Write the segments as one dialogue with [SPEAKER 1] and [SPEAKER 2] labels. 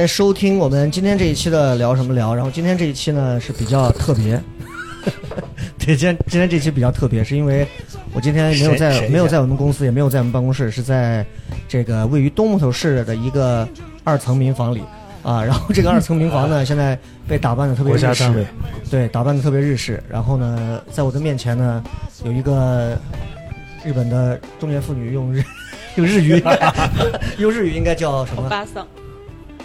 [SPEAKER 1] 来收听我们今天这一期的聊什么聊。然后今天这一期呢是比较特别，对，今天今天这期比较特别，是因为我今天没有在没有在我们公司，也没有在我们办公室，是在这个位于东木头市的一个二层民房里啊。然后这个二层民房呢，现在被打扮的特别日式对，打扮的特别日式。然后呢，在我的面前呢，有一个日本的中年妇女用日 用日语用日语应该叫什么？
[SPEAKER 2] 巴桑，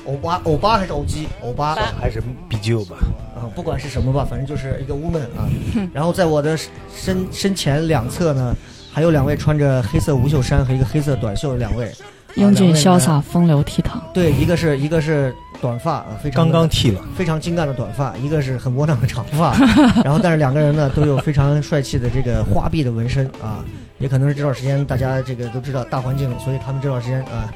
[SPEAKER 1] 欧巴欧巴还是欧基？欧巴
[SPEAKER 3] 还是比旧吧。
[SPEAKER 1] 啊，不管是什么吧，反正就是一个 woman 啊。然后在我的身身前两侧呢，还有两位穿着黑色无袖衫和一个黑色短袖的两位，啊
[SPEAKER 2] 英俊潇。洒，风流倜傥。
[SPEAKER 1] 对，一个是一个是短发啊，非常
[SPEAKER 3] 刚刚剃了，
[SPEAKER 1] 非常精干的短发，一个是很窝囊的长发，然后但是两个人呢都有非常帅气的这个花臂的纹身啊，也可能是这段时间大家这个都知道大环境，所以他们这段时间啊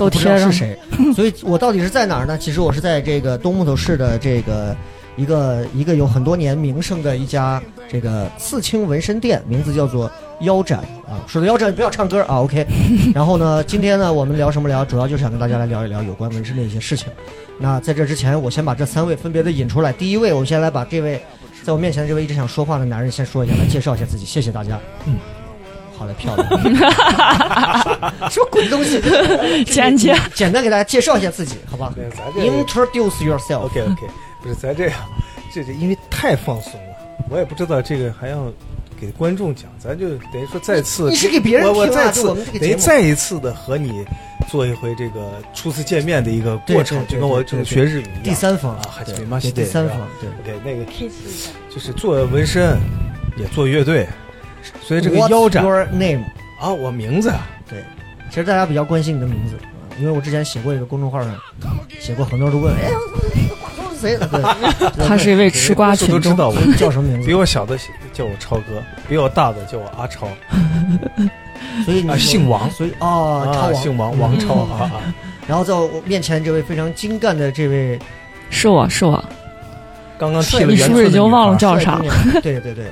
[SPEAKER 2] 都贴上
[SPEAKER 1] 是谁，所以我到底是在哪儿呢？其实我是在这个东木头市的这个一个一个有很多年名声的一家这个刺青纹身店，名字叫做腰斩啊。说到腰斩不要唱歌啊，OK。然后呢，今天呢我们聊什么聊？主要就是想跟大家来聊一聊有关纹身的一些事情。那在这之前，我先把这三位分别的引出来。第一位，我先来把这位在我面前的这位一直想说话的男人先说一下，来介绍一下自己，谢谢大家。嗯，好的，漂亮。什么鬼东西？
[SPEAKER 2] 简洁，
[SPEAKER 1] 简单给大家介绍一下自己，好吧
[SPEAKER 3] 对咱这
[SPEAKER 1] ？Introduce yourself。
[SPEAKER 3] OK OK，不是咱这样，这这因为太放松了，我也不知道这个还要给观众讲，咱就等于说再次
[SPEAKER 1] 你是给别人
[SPEAKER 3] 我我
[SPEAKER 1] 听啊
[SPEAKER 3] 再次
[SPEAKER 1] 就我们这个
[SPEAKER 3] 等于
[SPEAKER 1] 节目
[SPEAKER 3] 再一次的和你做一回这个初次见面的一个过程，就跟我
[SPEAKER 1] 这个
[SPEAKER 3] 学日语一样。
[SPEAKER 1] 第三方
[SPEAKER 3] 啊，还
[SPEAKER 1] 对
[SPEAKER 3] 是
[SPEAKER 1] 第三方对
[SPEAKER 3] OK，那个就是做纹身，也做乐队，所以这个腰斩
[SPEAKER 1] your name？
[SPEAKER 3] 啊，我名字啊，
[SPEAKER 1] 对，其实大家比较关心你的名字，啊因为我之前写过一个公众号上写过，很多人都问，哎，瓜头是谁？对，
[SPEAKER 2] 他是一位吃瓜
[SPEAKER 3] 都知
[SPEAKER 2] 群众。
[SPEAKER 3] 道我
[SPEAKER 1] 叫什么名字？
[SPEAKER 3] 比我小的叫我超哥，比我大的叫我阿超，
[SPEAKER 1] 所以你
[SPEAKER 3] 啊姓王
[SPEAKER 1] 所以哦，超
[SPEAKER 3] 啊，
[SPEAKER 1] 王
[SPEAKER 3] 姓王，王超啊啊。
[SPEAKER 1] 然后在我面前这位非常精干的这位
[SPEAKER 2] 是我是我，
[SPEAKER 3] 刚刚剃了
[SPEAKER 2] 你是不是已经忘了
[SPEAKER 3] 叫？
[SPEAKER 2] 啥
[SPEAKER 1] 了对对对。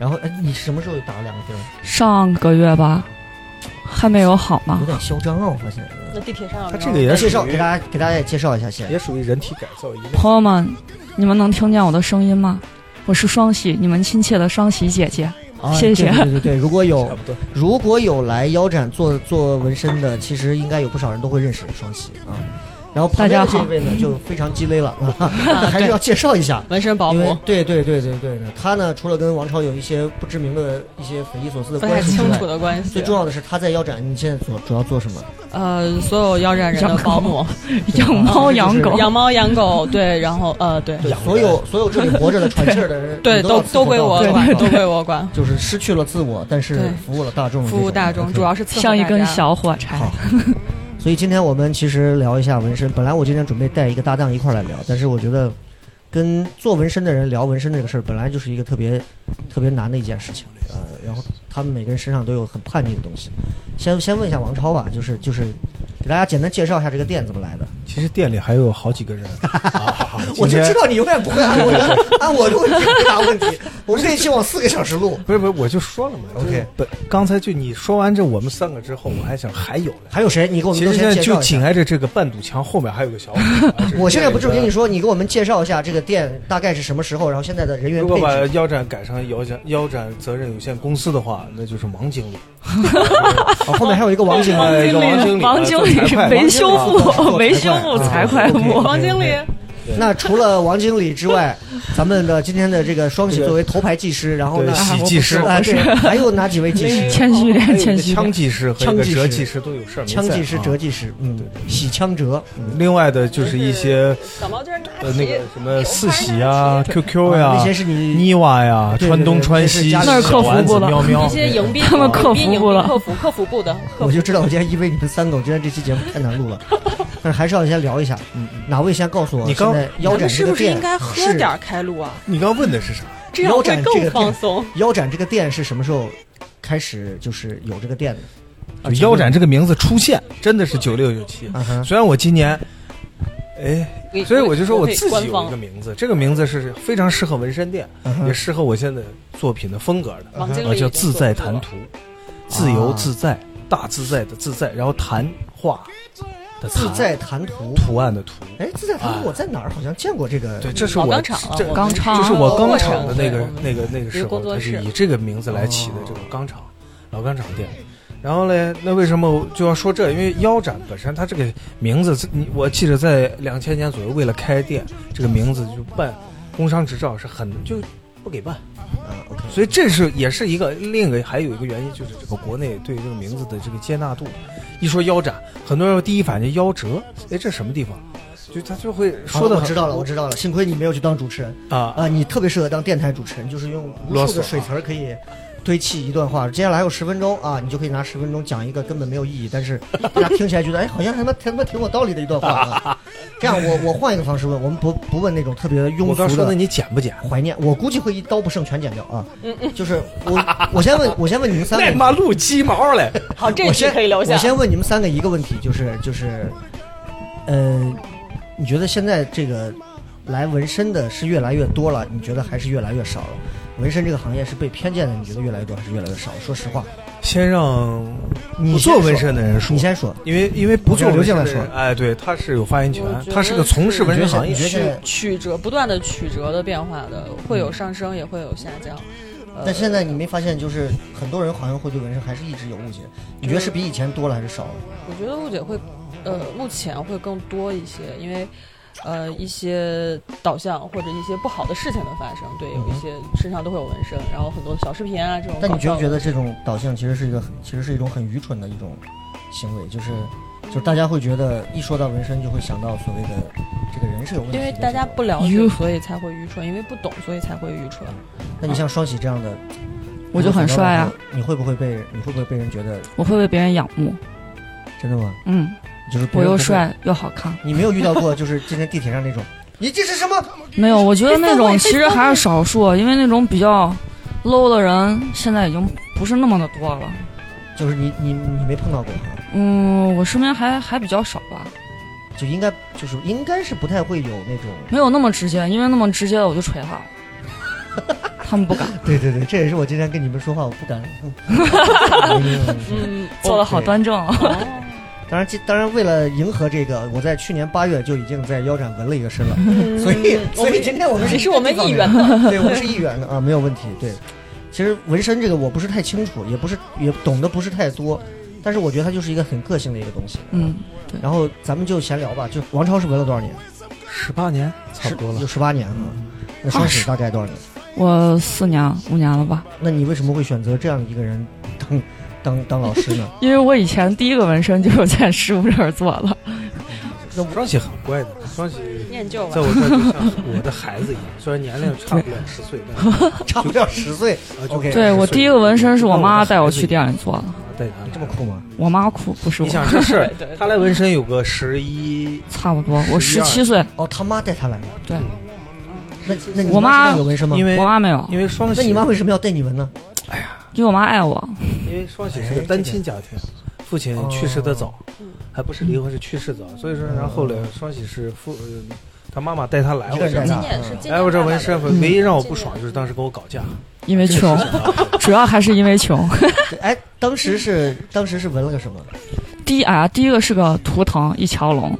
[SPEAKER 1] 然后，哎，你什么时候打了两个钉？
[SPEAKER 2] 上个月吧，还没有好吗
[SPEAKER 1] 有。点嚣张啊！我发现。
[SPEAKER 2] 那地铁上
[SPEAKER 3] 他这个也
[SPEAKER 1] 介绍
[SPEAKER 3] 属于
[SPEAKER 1] 给大家，给大家也介绍一下先。
[SPEAKER 3] 也属于人体改造一类。
[SPEAKER 2] 朋友们，你们能听见我的声音吗？我是双喜，你们亲切的双喜姐姐。
[SPEAKER 1] 啊
[SPEAKER 2] 谢谢
[SPEAKER 1] 对对对对，如果有。如果有来腰斩做做纹身的，其实应该有不少人都会认识双喜啊。然后旁边这
[SPEAKER 2] 大家好
[SPEAKER 1] 位呢就非常鸡肋了，啊，还是要介绍一下。
[SPEAKER 2] 纹身保
[SPEAKER 1] 姆对对对对对呢，他呢除了跟王超有一些不知名的一些匪夷所思的
[SPEAKER 4] 不太
[SPEAKER 1] 关系之外
[SPEAKER 4] 清楚，的关系
[SPEAKER 1] 最。重要的是他在腰斩，你现在主主要做什么？
[SPEAKER 4] 呃，所有腰斩人的保姆，
[SPEAKER 2] 养猫养狗，
[SPEAKER 4] 养猫养狗，对，然后呃，对，
[SPEAKER 1] 对，所有所有这里活着的喘气儿的人，
[SPEAKER 4] 对，
[SPEAKER 1] 都
[SPEAKER 4] 都都归我管，都归我管，
[SPEAKER 1] 就是失去了自我，但是服务了大众，
[SPEAKER 4] 服务大众，主要是
[SPEAKER 2] 像一根小火柴。
[SPEAKER 1] 好，所以今天我们其实聊一下纹身。本来我今天准备带一个搭档一块儿来聊，但是我觉得跟做纹身的人聊纹身这个事儿，本来就是一个特别特别难的一件事情。呃，然后他们每个人身上都有很叛逆的东西。先先问一下王超吧，就是就是给大家简单介绍一下这个店怎么来的。
[SPEAKER 3] 其实店里还有好几个人，啊
[SPEAKER 1] 我就知道你永远不会按 我的按我的问题回答问题。我们这一期往四个小时录，
[SPEAKER 3] 不是不是，我就说了嘛。
[SPEAKER 1] OK
[SPEAKER 3] 就是本刚才就你说完这我们三个之后，我还想还有呢。
[SPEAKER 1] 还有谁？你给我们都
[SPEAKER 3] 其实现在
[SPEAKER 1] 先介绍一下。
[SPEAKER 3] 就紧挨着这个半堵墙后面还有个小伙
[SPEAKER 1] 我现在不是跟你
[SPEAKER 3] 说，
[SPEAKER 1] 你给我们介绍一下这个店大概是什么时候，然后现在的人员
[SPEAKER 3] 如果把。腰斩改成腰斩腰斩责任有限公司的话，那就是王经理。
[SPEAKER 1] 好，后面还有一个王经理。
[SPEAKER 3] 王经理，
[SPEAKER 2] 王经
[SPEAKER 3] 啊
[SPEAKER 2] 理是维修
[SPEAKER 3] 做财会
[SPEAKER 2] 部，维修部财会部。
[SPEAKER 4] 王经理，
[SPEAKER 1] 那除了王经理之外，咱们的今天的这个双喜作为头牌技师，然后呢，
[SPEAKER 3] 对喜技师。
[SPEAKER 1] 啊，对，还有哪几位技师？
[SPEAKER 2] 谦虚点，谦虚。
[SPEAKER 3] 枪技师和一个
[SPEAKER 1] 枪技师
[SPEAKER 3] 折技师都有事儿
[SPEAKER 1] 枪技师、
[SPEAKER 3] 啊。
[SPEAKER 1] 折技师，嗯，喜枪折，嗯。
[SPEAKER 3] 另外的就是一些呃那个什么四喜啊、QQ 呀、
[SPEAKER 1] 那些是你
[SPEAKER 3] 妮娃呀、川东
[SPEAKER 1] 对
[SPEAKER 3] 川西、
[SPEAKER 1] 那
[SPEAKER 2] 客服部的
[SPEAKER 3] 喵喵。
[SPEAKER 4] 一，些迎宾，
[SPEAKER 2] 他们客服部了。
[SPEAKER 4] 客服客服部的，
[SPEAKER 1] 我就知道，我今天因为你们三狗，今天这期节目太难录了，但是还是要先聊一下。
[SPEAKER 3] 嗯嗯
[SPEAKER 1] 哪位先告诉我，
[SPEAKER 3] 你刚
[SPEAKER 1] 腰斩这
[SPEAKER 4] 咱们是
[SPEAKER 1] 个店
[SPEAKER 4] 不是应该喝点儿开路啊？
[SPEAKER 3] 你刚问的是啥？
[SPEAKER 4] 这样
[SPEAKER 1] 腰
[SPEAKER 4] 会更
[SPEAKER 1] 斩这个
[SPEAKER 4] 放松。
[SPEAKER 1] 腰斩这个店是什么时候开始就是有这个店的？
[SPEAKER 3] 腰斩这个名字出现，真的是九六九七。虽然我今年，哎，所以我就说我自己有一个名字，这个名字是非常适合纹身店，也适合我现在作品的风格的，啊，
[SPEAKER 4] 王经理
[SPEAKER 3] 叫自在谈
[SPEAKER 4] 谈
[SPEAKER 3] 图，自由
[SPEAKER 1] 啊
[SPEAKER 3] 自在，大自在的自在，然后谈话
[SPEAKER 1] 自在谈图。
[SPEAKER 3] 图案的图。
[SPEAKER 1] 哎，自在谈图我在哪儿好像见过这个？
[SPEAKER 3] 对，这是我这
[SPEAKER 4] 钢厂
[SPEAKER 2] 钢厂
[SPEAKER 3] 就是我钢厂的那个那个那个时候，是以这个名字来起的这个钢厂，老钢厂店。然后嘞，那为什么就要说这？因为腰斩本身它这个名字，你我记得在两千年左右，为了开店，这个名字就办工商执照是很就不给办，
[SPEAKER 1] 啊，OK，
[SPEAKER 3] 所以这是也是一个另一个还有一个原因，就是这个国内对这个名字的这个接纳度。一说腰斩，很多人第一反应腰折，哎，这什么地方？就他就会说的
[SPEAKER 1] 我知道了，我知道了。幸亏你没有去当主持人
[SPEAKER 3] 啊
[SPEAKER 1] 啊，你特别适合当电台主持人，就是用无数的水词儿可以堆砌一段话。接下来还有十分钟啊，你就可以拿十分钟讲一个根本没有意义，但是 大家听起来觉得哎，好像他妈他妈挺有道理的一段话啊。这样，我我换一个方式问，我们不不问那种特别庸
[SPEAKER 3] 我刚
[SPEAKER 1] 俗的。
[SPEAKER 3] 说的你剪不剪？
[SPEAKER 1] 怀念，我估计会一刀不剩全剪掉啊！就是我，我先问，我先问你们三个，
[SPEAKER 3] 妈录鸡毛嘞！
[SPEAKER 4] 好，这题
[SPEAKER 1] 我先
[SPEAKER 4] 可以留下
[SPEAKER 1] 我。先问你们三个一个问题，就是就是，呃，你觉得现在这个来纹身的是越来越多了？你觉得还是越来越少了？纹身这个行业是被偏见的，你觉得越来越多还是越来越少？说实话，
[SPEAKER 3] 先让不做纹身的人说，
[SPEAKER 1] 你先说。
[SPEAKER 3] 因为因为不做纹身的人，哎，对，他是有发言权他是个从事纹身行业
[SPEAKER 1] 你觉得现在
[SPEAKER 4] 曲折不断的曲折的变化的，会有上升，也会有下降。呃
[SPEAKER 1] 但现在你没发现，就是很多人好像会对纹身还是一直有误解？你觉得是比以前多了还是少了？
[SPEAKER 4] 我觉得误解会，呃，目前会更多一些，因为。呃，一些导向或者一些不好的事情的发生，对，有一些身上都会有纹身，然后很多小视频啊这种。
[SPEAKER 1] 但你觉不觉得这种导向其实是一个很，其实是一种很愚蠢的一种行为？就是，就是大家会觉得一说到纹身就会想到所谓的这个人是有问题的。
[SPEAKER 4] 因为大家不了解，所以才会愚蠢；因为不懂，所以才会愚蠢。
[SPEAKER 1] 那你像双喜这样的，
[SPEAKER 2] 我就很帅啊！
[SPEAKER 1] 你会不会被你会不会被人觉得
[SPEAKER 2] 我会被别人仰慕。
[SPEAKER 1] 真的吗？
[SPEAKER 2] 嗯，
[SPEAKER 1] 就是别
[SPEAKER 2] 我又帅又好看。
[SPEAKER 1] 你没有遇到过就是今天地铁上那种，你这是什么？
[SPEAKER 2] 没有，我觉得那种其实还是少数，因为那种比较 low 的人现在已经不是那么的多了。
[SPEAKER 1] 就是你你你没碰到过，
[SPEAKER 2] 嗯，我身边还还比较少吧，
[SPEAKER 1] 就应该就是应该是不太会有那种。
[SPEAKER 2] 没有那么直接，因为那么直接的我就锤他了。他们不敢，
[SPEAKER 1] 对对对，这也是我今天跟你们说话我不敢。嗯
[SPEAKER 4] 嗯，
[SPEAKER 2] 做的好端正。
[SPEAKER 4] 哦，
[SPEAKER 1] 当然，这当然为了迎合这个，我在去年八月就已经在腰斩纹了一个身了，所以所以今天我们
[SPEAKER 4] 这是我们一
[SPEAKER 1] 员
[SPEAKER 4] 员的。
[SPEAKER 1] 对，我们是一员的啊，没有问题。对，其实纹身这个我不是太清楚，也不是也懂得不是太多，但是我觉得它就是一个很个性的一个东西。
[SPEAKER 2] 嗯，
[SPEAKER 1] 然后咱们就闲聊吧，就王超是纹了多少年？
[SPEAKER 3] 十八年差不多了
[SPEAKER 1] 有。十八年啊。那双喜大概多少年？
[SPEAKER 2] 我四年五年了吧，
[SPEAKER 1] 那你为什么会选择这样一个人当当当老师呢？
[SPEAKER 2] 因为我以前第一个纹身就是在师傅这儿做的。
[SPEAKER 3] 双喜很乖的，双喜
[SPEAKER 4] 念旧
[SPEAKER 3] 在。我这儿就像我的孩子一样，虽然年龄差不了十岁，但
[SPEAKER 1] 差不了十岁，OK
[SPEAKER 2] 对我第一个纹身是我妈带我去
[SPEAKER 3] 店
[SPEAKER 2] 店里做的，
[SPEAKER 3] 带他
[SPEAKER 1] 这么酷吗？
[SPEAKER 2] 我妈酷不是我
[SPEAKER 3] 你，想这事儿
[SPEAKER 4] 对 对，
[SPEAKER 3] 他来纹身有个十一，
[SPEAKER 2] 差不多。我
[SPEAKER 3] 十
[SPEAKER 2] 七岁，
[SPEAKER 1] 哦，他妈带他来的。
[SPEAKER 2] 对
[SPEAKER 1] 那那你
[SPEAKER 2] 我妈
[SPEAKER 1] 有纹身吗？
[SPEAKER 3] 因为
[SPEAKER 2] 我妈没有，
[SPEAKER 3] 因为双喜，
[SPEAKER 1] 那你妈为什么要带你纹呢？
[SPEAKER 2] 因为我妈爱我。
[SPEAKER 3] 因为双喜是个单亲家庭，父亲去世的早，还不是离婚是去世早，所以说然后来双喜是父，呃他妈妈带他来我这儿
[SPEAKER 1] 一个人带他
[SPEAKER 4] 今年是
[SPEAKER 3] 哎，我这纹身
[SPEAKER 1] 嗯。
[SPEAKER 3] 唯一让我不爽就是当时跟我搞架，
[SPEAKER 2] 因为穷，主要还是因为穷。
[SPEAKER 1] 哎，当时是当时是纹了个什么？
[SPEAKER 2] 第一啊，第一个是个图腾，一条龙，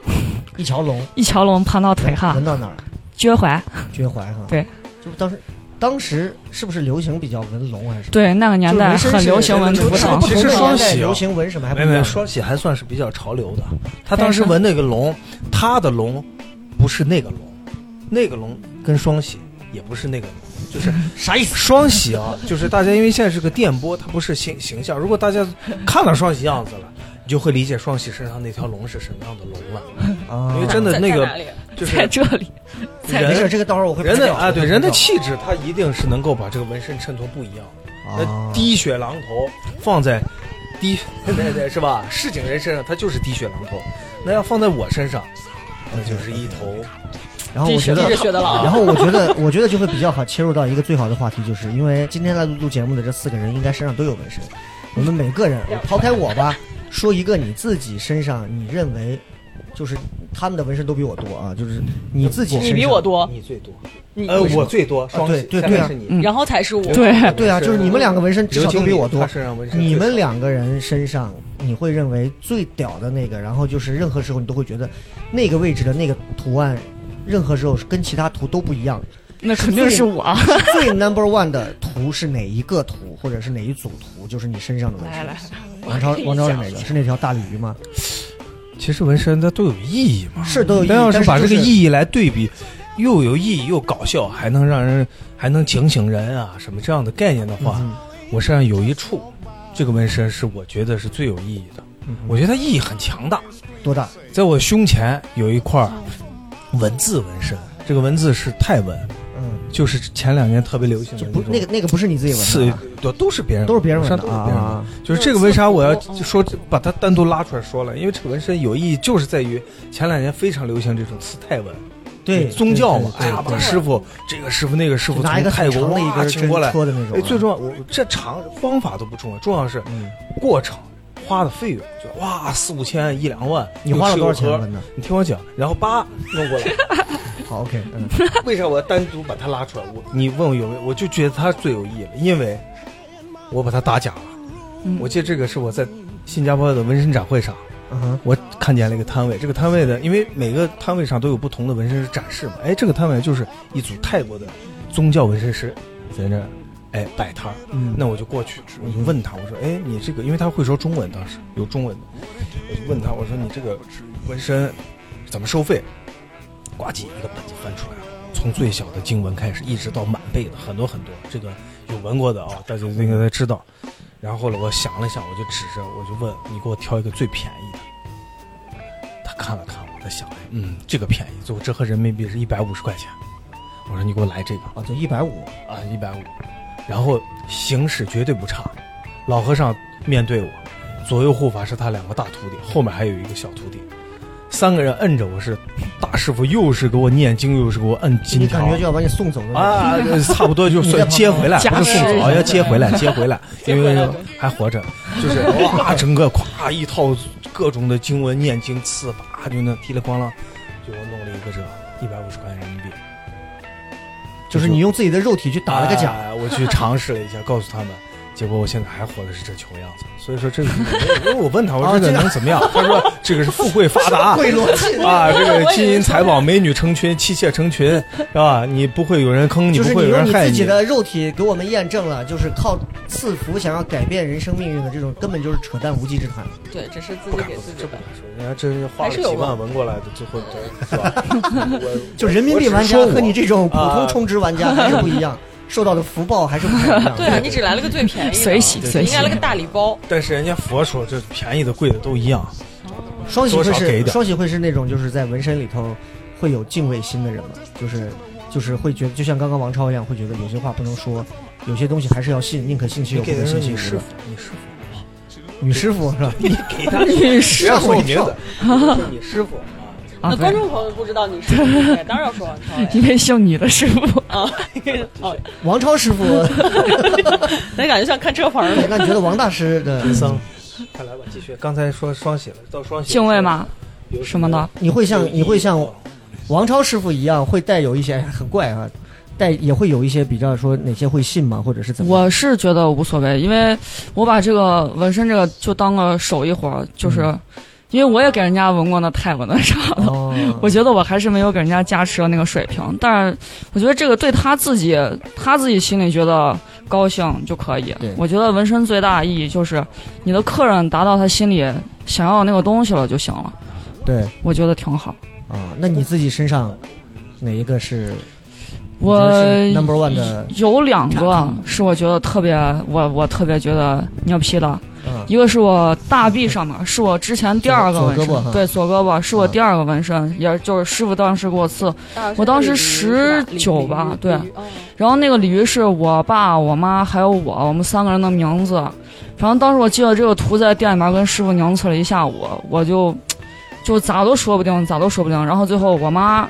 [SPEAKER 1] 一条龙，
[SPEAKER 2] 一条龙盘到腿上
[SPEAKER 1] 纹，到哪儿？
[SPEAKER 2] 脚踝，
[SPEAKER 1] 脚踝哈。
[SPEAKER 2] 对，
[SPEAKER 1] 就当时当时是不是流行比较纹龙还是？
[SPEAKER 2] 对，那个年代很流行纹图腾。
[SPEAKER 3] 其实双喜啊
[SPEAKER 1] 流行纹什么还不
[SPEAKER 3] 没没，双喜还算是比较潮流的。他当时纹那个龙，他的龙不是那个龙，那个龙跟双喜也不是那个龙，就是
[SPEAKER 1] 啥意思？
[SPEAKER 3] 双喜啊，就是大家因为现在是个电波，它不是形形象。如果大家看到双喜样子了，你就会理解双喜身上那条龙是什么样的龙了。
[SPEAKER 1] 啊
[SPEAKER 3] 因为真的那个就是
[SPEAKER 2] 在这里，
[SPEAKER 1] 没事，这个到时候我会
[SPEAKER 3] 人的啊，对人的气质，他一定是能够把这个纹身衬托不一样。
[SPEAKER 1] 掉
[SPEAKER 3] 那滴血狼头放在滴，对对是吧？市井人身上他就是滴血狼头，那要放在我身上，那就是一头
[SPEAKER 1] 然后我觉得然后我觉得，我觉得就会比较好切入到一个最好的话题，就是因为今天来录节目的这四个人，应该身上都有纹身。我们每个人，抛开我吧，说一个你自己身上你认为，就是他们的纹身都比我多啊，就是你自己身上
[SPEAKER 4] 你比我，多，
[SPEAKER 3] 你最多，
[SPEAKER 4] 你
[SPEAKER 3] 呃，我最多，双喜
[SPEAKER 1] 对对对啊
[SPEAKER 3] 下面是你，
[SPEAKER 2] 嗯
[SPEAKER 4] 然后才是我。
[SPEAKER 2] 对
[SPEAKER 1] 对啊，就是你们两个纹身至少都比我多你们两个人身上，你会认为最屌的那个，然后就是任何时候你都会觉得那个位置的那个图案，任何时候跟其他图都不一样。
[SPEAKER 2] 那肯定是我。
[SPEAKER 1] 最 number one 的图是哪一个图，或者是哪一组图？就是你身上的纹身。
[SPEAKER 2] 来来，
[SPEAKER 1] 王超，王超是哪个？是那条大鲤鱼吗？
[SPEAKER 3] 其实纹身它都有意义嘛。
[SPEAKER 1] 是都有意义。
[SPEAKER 3] 但要
[SPEAKER 1] 是
[SPEAKER 3] 把这个意义来对比，又有意义又搞笑，还能让人还能警醒人啊什么这样的概念的话，
[SPEAKER 1] 嗯
[SPEAKER 3] 我身上有一处，这个纹身是我觉得是最有意义的。
[SPEAKER 1] 嗯
[SPEAKER 3] 我觉得它意义很强大，
[SPEAKER 1] 多大？
[SPEAKER 3] 在我胸前有一块文字纹身，这个文字是泰文，
[SPEAKER 1] 嗯，
[SPEAKER 3] 就是前两年特别流行的种
[SPEAKER 1] 就不那个那个不是你自己纹的啊，
[SPEAKER 3] 对，都是别人，
[SPEAKER 1] 都是别人纹
[SPEAKER 3] 上
[SPEAKER 1] 的
[SPEAKER 3] 都是别人纹的。
[SPEAKER 1] 啊。
[SPEAKER 3] 就是这个为啥我要说把它单独拉出来说了？因为这个纹身有意义，就是在于前两年非常流行这种刺泰纹，
[SPEAKER 1] 对，
[SPEAKER 3] 宗教嘛，哎呀，把师傅这个师傅那个师傅
[SPEAKER 1] 拿一个
[SPEAKER 3] 从泰国
[SPEAKER 1] 一
[SPEAKER 3] 哇
[SPEAKER 1] 根针
[SPEAKER 3] 请过来，
[SPEAKER 1] 戳的那种
[SPEAKER 3] 最重要，我这长方法都不重要，重要是
[SPEAKER 1] 嗯，
[SPEAKER 3] 过程花的费用，就哇四五千一两万，
[SPEAKER 1] 你花了多少钱？
[SPEAKER 3] 你听我讲，然后叭弄过来，
[SPEAKER 1] 好，OK，嗯，
[SPEAKER 3] 为啥我要单独把他拉出来？我你问我有没有，我就觉得他最有意义了，因为我把他打假了。
[SPEAKER 2] 嗯
[SPEAKER 3] 我记得这个是我在新加坡的纹身展会上，
[SPEAKER 1] 嗯，
[SPEAKER 3] 我看见了一个摊位，这个摊位的，因为每个摊位上都有不同的纹身师展示嘛，哎，这个摊位就是一组泰国的宗教纹身师在那儿，哎摆摊儿。
[SPEAKER 1] 嗯，
[SPEAKER 3] 那我就过去，我就问他，我说，哎，你这个，因为他会说中文，当时有中文的，我就问他，我说你这个纹身怎么收费？呱唧一个本子翻出来了，从最小的经文开始，一直到满背的很多很多，这个有闻过的啊、大家应该都知道。然后呢，我想了想，我就指着，我就问你给我挑一个最便宜的。他看了看我，他想了，嗯，这个便宜，最后折合人民币是一百五十块钱。我说你给我来这个。
[SPEAKER 1] 啊，就一百五，
[SPEAKER 3] 啊，一百五，然后形式绝对不差。老和尚面对我，左右护法是他两个大徒弟，后面还有一个小徒弟，三个人摁着我是大师傅，又是给我念经，又是给我摁金条
[SPEAKER 1] 你感觉就要把你送走了。
[SPEAKER 3] 啊，呃差不多就算接回来，不是送走，
[SPEAKER 2] 持
[SPEAKER 3] 要接回来，接回来，因为还活着，就是哇，整个咵一套各种的经文念经刺，啪就那噼里咣啷，就我弄了一个这一百五十块钱人民币。
[SPEAKER 1] 就是你用自己的肉体去打了个假，
[SPEAKER 3] 呀我去尝试了一下，告诉他们，结果我现在还活的是这穷样子。所以说这个，因为我问他，我说这个能怎么样？他说这个是富贵发达，
[SPEAKER 1] 贿赂气
[SPEAKER 3] 啊，这个金银财宝、美女成群、妻妾成群，是吧？你不会有人坑你，不会有人害你。
[SPEAKER 1] 自己的肉体给我们验证了，就是靠赐福想要改变人生命运的这种，根本就是扯淡无稽之谈。
[SPEAKER 4] 对，这是自
[SPEAKER 3] 不敢不
[SPEAKER 4] 己给自己的
[SPEAKER 3] 这不敢。说，人家真是花了几万
[SPEAKER 4] 望
[SPEAKER 3] 纹过来的，最后是吧？我
[SPEAKER 1] 就人民币玩家和你这种普通
[SPEAKER 3] 啊
[SPEAKER 1] 充值玩家还是不一样，受到的福报还是不一样。
[SPEAKER 4] 对啊，你只来了个最便宜的，
[SPEAKER 2] 随喜随喜
[SPEAKER 4] 你来了个大礼包。
[SPEAKER 3] 但是人家佛说这便宜的贵的都一样，
[SPEAKER 1] 双喜会是双喜会是那种就是在纹身里头会有敬畏心的人嘛，就是就是会觉得，就像刚刚王超一样，会觉得有些话不能说，有些东西还是要信，宁可信其有，不
[SPEAKER 3] 你给的
[SPEAKER 1] 可信其无的。
[SPEAKER 3] 你师傅，你师傅，
[SPEAKER 1] 女师傅是吧？
[SPEAKER 3] 你给他
[SPEAKER 2] 女
[SPEAKER 3] 不要说我名字，说 你师傅
[SPEAKER 4] 那观众朋友不知道你是谁，当然要说王超呀
[SPEAKER 2] 因为姓你的师傅，
[SPEAKER 4] 啊。哦，
[SPEAKER 1] 王超师傅，
[SPEAKER 4] 那感觉像看车房儿。
[SPEAKER 1] 那你觉得王大师的
[SPEAKER 3] 僧，快来吧，继续。刚才说双喜了，到双喜
[SPEAKER 2] 敬畏吗？
[SPEAKER 3] 有
[SPEAKER 2] 什么的？
[SPEAKER 1] 你会像你会像王超师傅一样，会带有一些很怪啊，带也会有一些比较说哪些会信吗，或者是怎么？
[SPEAKER 2] 我是觉得无所谓，因为我把这个纹身这个就当个手艺活儿，就是、
[SPEAKER 1] 嗯
[SPEAKER 2] 因为我也给人家纹过那泰国的啥的，
[SPEAKER 1] 哦，
[SPEAKER 2] 我觉得我还是没有给人家加持的那个水平，但是我觉得这个对他自己，他自己心里觉得高兴就可以。我觉得纹身最大的意义就是你的客人达到他心里想要那个东西了就行了，
[SPEAKER 1] 对
[SPEAKER 2] 我觉得挺好。
[SPEAKER 1] 啊，那你自己身上哪一个是
[SPEAKER 2] 我
[SPEAKER 1] number one 的，
[SPEAKER 2] 有两个是我觉得特别，我我特别觉得牛批的。
[SPEAKER 1] 嗯
[SPEAKER 2] 一个是我大臂上面，是我之前第二个纹身，对左胳膊是我第二个纹身，也就是师傅当时给我刺。我当时十九吧对然后那个鲤鱼是我爸、我妈还有我，我们三个人的名字。反正当时我记得这个图在店里面跟师傅拧刺了一下午，我就就咋都说不定，咋都说不定。然后最后我妈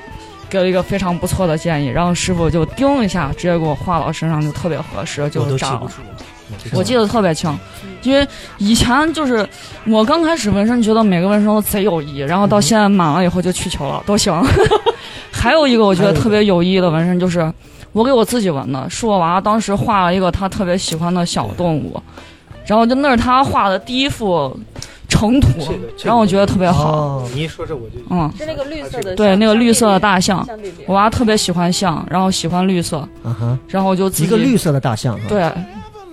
[SPEAKER 2] 给了一个非常不错的建议，然后师傅就叮一下，直接给我画到身上，就特别合适，
[SPEAKER 3] 我
[SPEAKER 2] 就扎了。我记得特别清，因为以前就是我刚开始纹身，觉得每个纹身都贼有意义，然后到现在满了以后就去球了，都行。还有一个我觉得特别有意义的纹身，就是我给我自己纹的，是我娃当时画了一个他特别喜欢的小动物，然后就那是他画的第一幅成图然后我觉得特别好。
[SPEAKER 1] 哦，
[SPEAKER 3] 你一说这我就
[SPEAKER 2] 嗯，
[SPEAKER 4] 是那个绿色的，
[SPEAKER 2] 对，那个绿色的大象，我娃特别喜欢象，然后喜欢绿色，
[SPEAKER 1] 啊，
[SPEAKER 2] 然后我就
[SPEAKER 1] 一个绿色的大象，，
[SPEAKER 2] 对，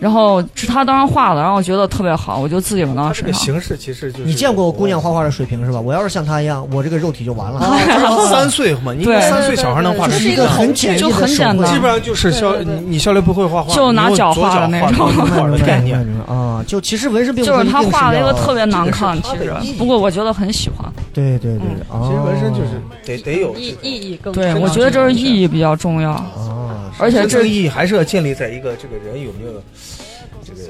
[SPEAKER 2] 然后是他当时画的，然后我觉得特别好，我就自己纹到
[SPEAKER 3] 它这个
[SPEAKER 2] 身上。
[SPEAKER 3] 形式其实就是
[SPEAKER 1] 你见过我姑娘画画的水平是吧？我要是像她一样，我这个肉体就完了，
[SPEAKER 3] 三岁嘛，你一个
[SPEAKER 2] 对。
[SPEAKER 3] 三岁小孩能画成
[SPEAKER 1] 就是一个很简易
[SPEAKER 2] 就
[SPEAKER 1] 的手绘
[SPEAKER 2] 很简单
[SPEAKER 3] 基本上就是肖你你肖雷不会画画，
[SPEAKER 2] 就拿脚画的那种。
[SPEAKER 3] 概念。
[SPEAKER 1] 啊！就其实纹身并不
[SPEAKER 2] 就是他画了一个特别难看，其实不过我觉得很喜欢。
[SPEAKER 1] 对对对
[SPEAKER 3] 其实纹身就是得得有
[SPEAKER 4] 意意义更
[SPEAKER 2] 对，我觉得这是意义比较重要，
[SPEAKER 1] 哦，
[SPEAKER 2] 而且这
[SPEAKER 3] 个意义还是要建立在一个这个人有没有这个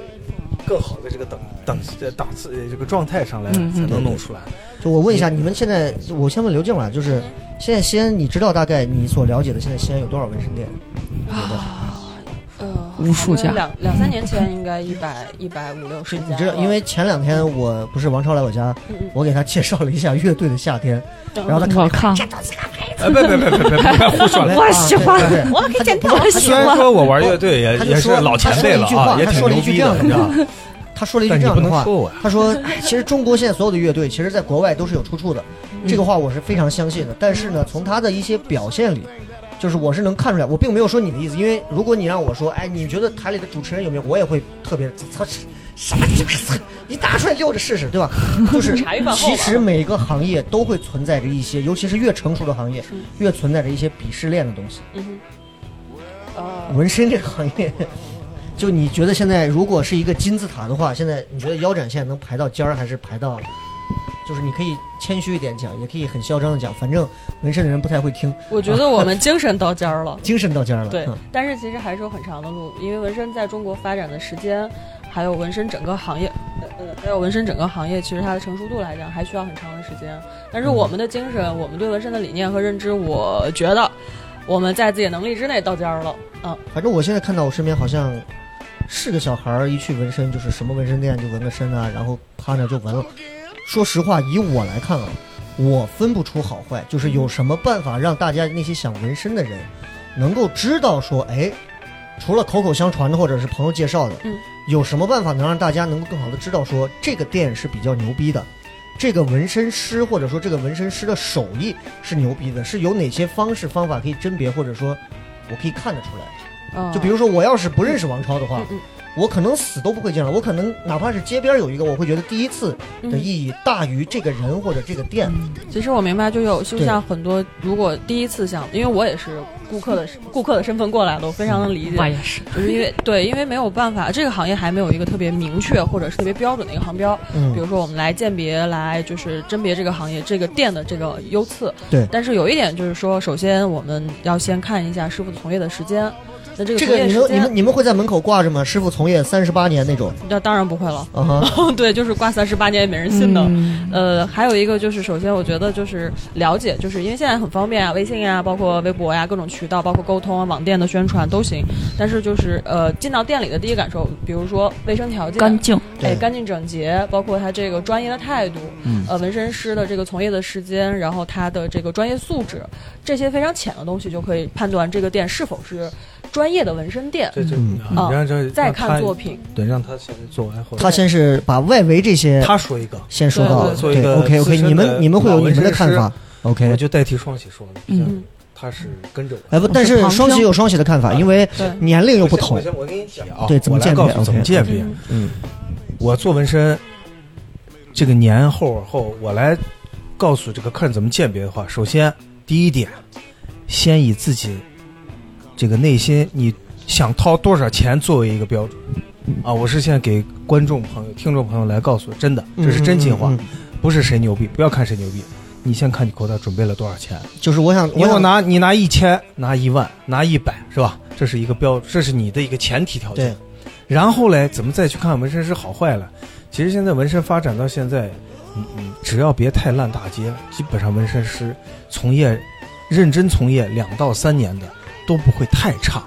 [SPEAKER 3] 更好的这个等等的档次呃这个状态上来
[SPEAKER 2] 嗯
[SPEAKER 3] 才能弄出来。
[SPEAKER 1] 就我问一下，你们现在，我先问刘静吧，就是现在西安，你知道大概你所了解的现在西安有多少纹身店？
[SPEAKER 4] 呃
[SPEAKER 2] 无数家
[SPEAKER 4] 两两三年前应该一百一百五六十家。
[SPEAKER 1] 你知道，因为前两天我不是王超来我家，我给他介绍了一下乐队的夏天，然后他看
[SPEAKER 2] 我看
[SPEAKER 3] 哎，别别别别别别胡说！
[SPEAKER 2] 我喜欢
[SPEAKER 5] 我可以剪头。
[SPEAKER 2] 我喜欢。
[SPEAKER 3] 虽然说我玩乐队也
[SPEAKER 1] 他说
[SPEAKER 3] 也是老前辈了啊，也
[SPEAKER 1] 他
[SPEAKER 3] 挺牛
[SPEAKER 1] 说了一句这样
[SPEAKER 3] 逼的，你知道。
[SPEAKER 1] 他说了一句这样的话，
[SPEAKER 3] 说。
[SPEAKER 1] 他说：“其实中国现在所有的乐队，其实在国外都是有出处的，这个话我是非常相信的。但是呢，从他的一些表现里，就是我是能看出来，我并没有说你的意思，因为如果你让我说，哎，你觉得台里的主持人有没有，我也会特别操什么鸡巴操，你打出来溜着试试，对吧？就是其实每个行业都会存在着一些，尤其是越成熟的行业，越存在着一些鄙视链的东西。
[SPEAKER 4] 嗯，
[SPEAKER 1] 纹身这个行业，就你觉得现在如果是一个金字塔的话，现在你觉得腰斩线能排到尖儿，还是排到？就是你可以谦虚一点讲，也可以很嚣张的讲，反正纹身的人不太会听，
[SPEAKER 4] 我觉得我们精神到尖儿了。
[SPEAKER 1] 精神到尖儿了。
[SPEAKER 4] 对
[SPEAKER 1] 嗯，
[SPEAKER 4] 但是其实还是有很长的路，因为纹身在中国发展的时间，还有纹身整个行业，呃呃，还有纹身整个行业，其实它的成熟度来讲，还需要很长的时间。但是我们的精神，我们对纹身的理念和认知，我觉得我们在自己的能力之内到尖儿了。嗯，
[SPEAKER 1] 反正我现在看到我身边好像是个小孩儿，一去纹身就是什么纹身店就纹个身啊，然后趴那就纹了。说实话，以我来看啊，我分不出好坏，就是有什么办法让大家那些想纹身的人能够知道说，哎，除了口口相传的或者是朋友介绍的，
[SPEAKER 4] 嗯
[SPEAKER 1] 有什么办法能让大家能够更好的知道说这个店是比较牛逼的。这个纹身师或者说这个纹身师的手艺是牛逼的，是有哪些方式方法可以甄别，或者说我可以看得出来。
[SPEAKER 4] 嗯
[SPEAKER 1] 就比如说，我要是不认识王超的话，
[SPEAKER 4] 嗯嗯
[SPEAKER 1] 我可能死都不会见到。我可能哪怕是街边有一个，我会觉得第一次
[SPEAKER 4] 嗯
[SPEAKER 1] 的意义大于这个人或者这个店。
[SPEAKER 4] 其实我明白，就有就像很多，如果第一次想，因为我也是顾客的顾客的身份过来的，我非常能理解。
[SPEAKER 2] 我也是，
[SPEAKER 4] 就是因为对，因为没有办法，这个行业还没有一个特别明确或者是特别标准的一个行标。
[SPEAKER 1] 嗯
[SPEAKER 4] 比如说，我们来鉴别，来就是甄别这个行业这个店的这个优次。
[SPEAKER 1] 对
[SPEAKER 4] 但是有一点就是说，首先我们要先看一下师傅的从业的时间。那这个
[SPEAKER 1] 这个你们你们你们会在门口挂着吗？师傅从业三十八年那种。
[SPEAKER 4] 那当然不会了。对，就是挂三十八年也没人信的。
[SPEAKER 2] 嗯
[SPEAKER 4] 呃，还有一个就是，首先我觉得就是了解，就是因为现在很方便啊，微信呀、包括微博呀、各种渠道，包括沟通啊、网店的宣传都行。但是就是呃，进到店里的第一感受，比如说卫生条件、
[SPEAKER 2] 干净，
[SPEAKER 4] 哎，
[SPEAKER 1] 对
[SPEAKER 4] 干净整洁，包括他这个专业的态度，
[SPEAKER 3] 嗯
[SPEAKER 4] 呃，纹身师的这个从业的时间，然后他的这个专业素质，这些非常浅的东西就可以判断这个店是否是专业的纹身店。
[SPEAKER 3] 对就
[SPEAKER 1] 嗯
[SPEAKER 4] 啊
[SPEAKER 3] 让这
[SPEAKER 4] 再看作品，
[SPEAKER 3] 对，让他先做完后，
[SPEAKER 1] 他先是把外围这些
[SPEAKER 3] 他说一个，
[SPEAKER 1] 先说到
[SPEAKER 4] 对对
[SPEAKER 3] 做一个
[SPEAKER 1] OK OK，你们你们会有你们的看法？OK 我。
[SPEAKER 3] 就代替双喜说了，
[SPEAKER 2] 嗯
[SPEAKER 4] 嗯，
[SPEAKER 3] 他是跟着我。
[SPEAKER 1] 哎不，但是双喜有双喜的看法，因为，年龄又不同
[SPEAKER 3] 我。先我跟你讲啊，
[SPEAKER 1] 对怎么鉴别
[SPEAKER 3] 怎么鉴别。
[SPEAKER 1] 嗯
[SPEAKER 3] 我做纹身，这个年后后，我来告诉这个客人怎么鉴别的话，首先第一点，先以自己这个内心你想掏多少钱作为一个标准啊。我是现在给观众朋友、听众朋友来告诉，真的，这是真心话，不是谁牛逼，不要看谁牛逼，你先看你口袋准备了多少钱。
[SPEAKER 1] 就是我想，
[SPEAKER 3] 你我
[SPEAKER 1] 想
[SPEAKER 3] 拿你拿一千，拿一万，拿一百，是吧？这是一个标，这是你的一个前提条件。然后嘞，怎么再去看纹身师好坏了？其实现在纹身发展到现在，嗯嗯，只要别太烂大街，基本上纹身师从业认真从业两到三年的都不会太差。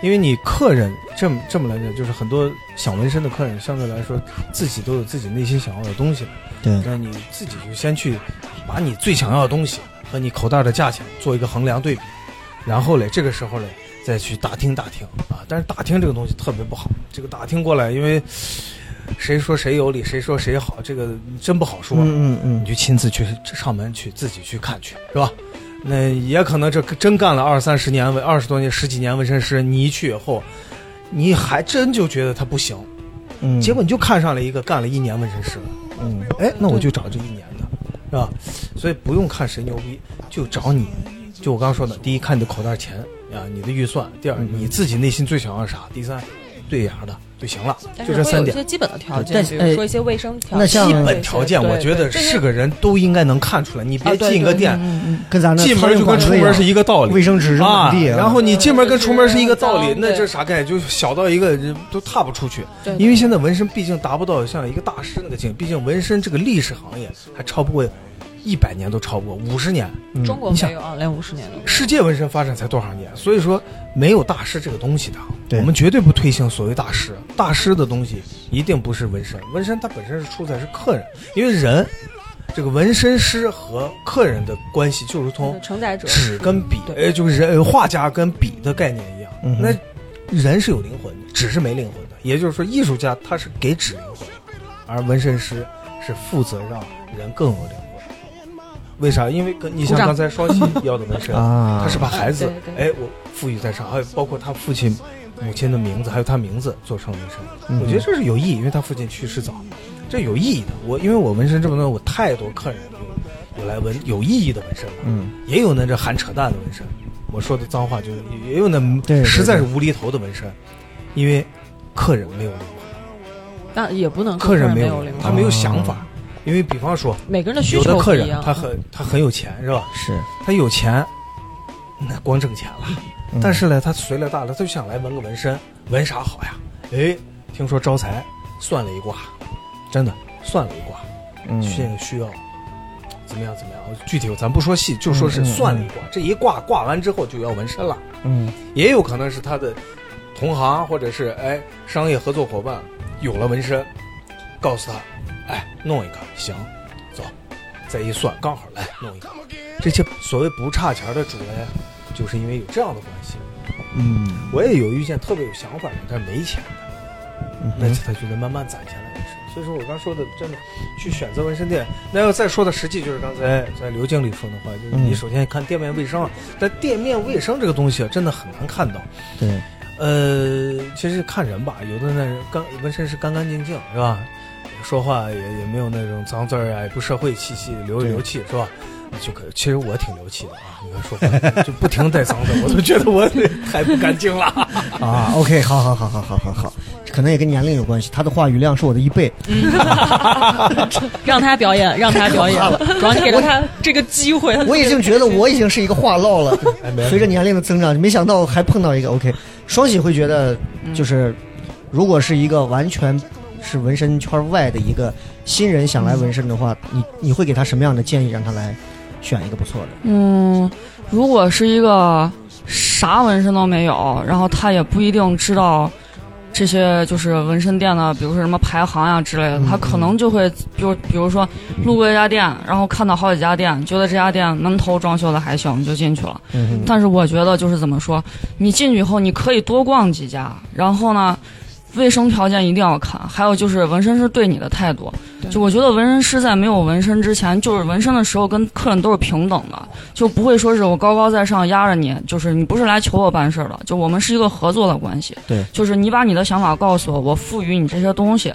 [SPEAKER 3] 因为你客人这么这么来讲，就是很多想纹身的客人，相对来说自己都有自己内心想要的东西了。
[SPEAKER 1] 对
[SPEAKER 3] 那你自己就先去把你最想要的东西和你口袋的价钱做一个衡量对比，然后嘞，这个时候嘞再去打听打听啊。但是打听这个东西特别不好，这个打听过来，因为谁说谁有理，谁说谁好，这个真不好说。
[SPEAKER 1] 嗯嗯嗯
[SPEAKER 3] 你就亲自去上门去自己去看去，是吧？那也可能这真干了二三十年纹二十多年十几年纹身师，你一去以后，你还真就觉得他不行，
[SPEAKER 1] 嗯，
[SPEAKER 3] 结果你就看上了一个干了一年纹身师了。
[SPEAKER 1] 嗯。
[SPEAKER 3] 哎，那我就找这一年的，是吧？所以不用看谁牛逼，就找你。就我刚刚说的，第一看你的口袋钱啊，你的预算；第二你自己内心最想要啥；第三对眼儿的就行了，
[SPEAKER 4] 但
[SPEAKER 3] 就是这三点。
[SPEAKER 4] 会有一些基本的条件，
[SPEAKER 1] 但
[SPEAKER 4] 比如说一些卫生条件。
[SPEAKER 1] 那像
[SPEAKER 3] 基本条件，我觉得是个人都应该能看出来。你别进个店，
[SPEAKER 1] 跟咱
[SPEAKER 3] 进门就跟出门是一个道理，
[SPEAKER 1] 卫生纸
[SPEAKER 3] 啊
[SPEAKER 1] 满地，
[SPEAKER 3] 然后你进门跟出门是一个道理，那这啥概念？就小到一个人都踏不出去。因为现在纹身毕竟达不到像一个大师那个境界，毕竟纹身这个历史行业还超不过一百年，都超不过五十年。
[SPEAKER 1] 嗯
[SPEAKER 4] 中国
[SPEAKER 3] 你想
[SPEAKER 4] 没有啊，连五十年都没有。
[SPEAKER 3] 世界纹身发展才多少年？所以说没有大师这个东西的。我们绝对不推行所谓大师。大师的东西一定不是纹身，纹身它本身是出在是客人，因为人这个纹身师和客人的关系就如同
[SPEAKER 4] 承载者
[SPEAKER 3] 纸跟笔，
[SPEAKER 4] 对
[SPEAKER 3] 呃，就是人画家跟笔的概念一样。
[SPEAKER 1] 嗯
[SPEAKER 3] 那人是有灵魂的，纸是没灵魂的。也就是说，艺术家他是给纸灵魂，而纹身师是负责让人更有灵魂。为啥？因为跟你像刚才双喜要的纹身，
[SPEAKER 1] 啊，
[SPEAKER 3] 他是把孩子哎，我赋予在上，还有包括他父亲、母亲的名字，还有他名字做成纹身。
[SPEAKER 1] 嗯
[SPEAKER 3] 我觉得这是有意义，因为他父亲去世早，这有意义的。我因为我纹身这么多年，我太多客人有有来纹有意义的纹身了，
[SPEAKER 1] 嗯
[SPEAKER 3] 也有那这含扯淡的纹身。我说的脏话就是也有那实在是无厘头的纹身，因为客人没有灵魂，
[SPEAKER 4] 但也不能
[SPEAKER 3] 客人
[SPEAKER 4] 没
[SPEAKER 3] 没有
[SPEAKER 4] 灵魂，
[SPEAKER 3] 他没有想法。因为比方说，
[SPEAKER 4] 每个人的需
[SPEAKER 3] 有的客
[SPEAKER 4] 求不一样。
[SPEAKER 3] 人他很他很有钱是吧？
[SPEAKER 1] 是，
[SPEAKER 3] 他有钱，那光挣钱了。
[SPEAKER 1] 嗯
[SPEAKER 3] 但是呢，他随了大了，他就想来纹个纹身，纹啥好呀？哎，听说招财，算了一卦，真的算了一卦，
[SPEAKER 1] 嗯
[SPEAKER 3] 现在需要怎么样怎么样？具体咱不说细，就说是算了一卦。这一卦卦完之后就要纹身了，
[SPEAKER 1] 嗯
[SPEAKER 3] 也有可能是他的同行或者是哎商业合作伙伴有了纹身，告诉他，哎，弄一个行，走，再一算刚好来弄一个。这些所谓不差钱的主人，就是因为有这样的关系。
[SPEAKER 1] 嗯
[SPEAKER 3] 我也有遇见特别有想法的，但是没钱的，
[SPEAKER 1] 嗯
[SPEAKER 3] 那他就得慢慢攒钱来。所以说我刚说的，真的去选择纹身店，那要再说的实际就是刚才在刘经理说的话，就是你
[SPEAKER 1] 嗯
[SPEAKER 3] 首先看店面卫生，但店面卫生这个东西啊，真的很难看到。
[SPEAKER 1] 对，
[SPEAKER 3] 呃，其实看人吧，有的那人干纹身是干干净净，是吧？说话也也没有那种脏字儿啊，也不社会气息，流
[SPEAKER 1] 对
[SPEAKER 3] 流气，是吧？就可，其实我挺流气的啊，你看说话就不停带脏字，我都觉得我 太不干净了。
[SPEAKER 1] 啊，OK，好好好好好好好，可能也跟年龄有关系，他的话语量是我的一倍。
[SPEAKER 4] 让他表演，让他表演，主要你给了他这个机会。
[SPEAKER 1] 我已经觉得我已经是一个话唠了 随着年龄的增长，没想到还碰到一个 OK。双喜会觉得，就是如果是一个完全是纹身圈外的一个新人想来纹身的话，你你会给他什么样的建议，让他来选一个不错的？
[SPEAKER 2] 嗯，如果是一个啥纹身都没有，然后他也不一定知道这些就是纹身店的，比如说什么排行呀、之类的，
[SPEAKER 1] 嗯
[SPEAKER 2] 他可能就会，比如比如说路过一家店，然后看到好几家店，觉得这家店门头装修的还行，就进去了。
[SPEAKER 1] 嗯
[SPEAKER 2] 但是我觉得就是怎么说，你进去以后你可以多逛几家，然后呢，卫生条件一定要看，还有就是纹身师对你的态度。就我觉得纹身师在没有纹身之前，就是纹身的时候跟客人都是平等的，就不会说是我高高在上压着你，就是你不是来求我办事儿的，就我们是一个合作的关系。
[SPEAKER 1] 对，
[SPEAKER 2] 就是你把你的想法告诉我，我赋予你这些东西。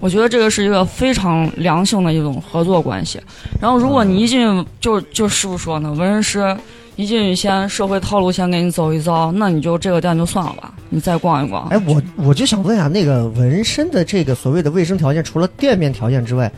[SPEAKER 2] 我觉得这个是一个非常良性的一种合作关系。然后，如果你一进就就师傅说呢，纹身师一进去先社会套路先给你走一遭，那你就这个店就算了吧，你再逛一逛。
[SPEAKER 1] 哎，我我就想问一下，那个纹身的这个所谓的卫生条件，除了店面条件之外，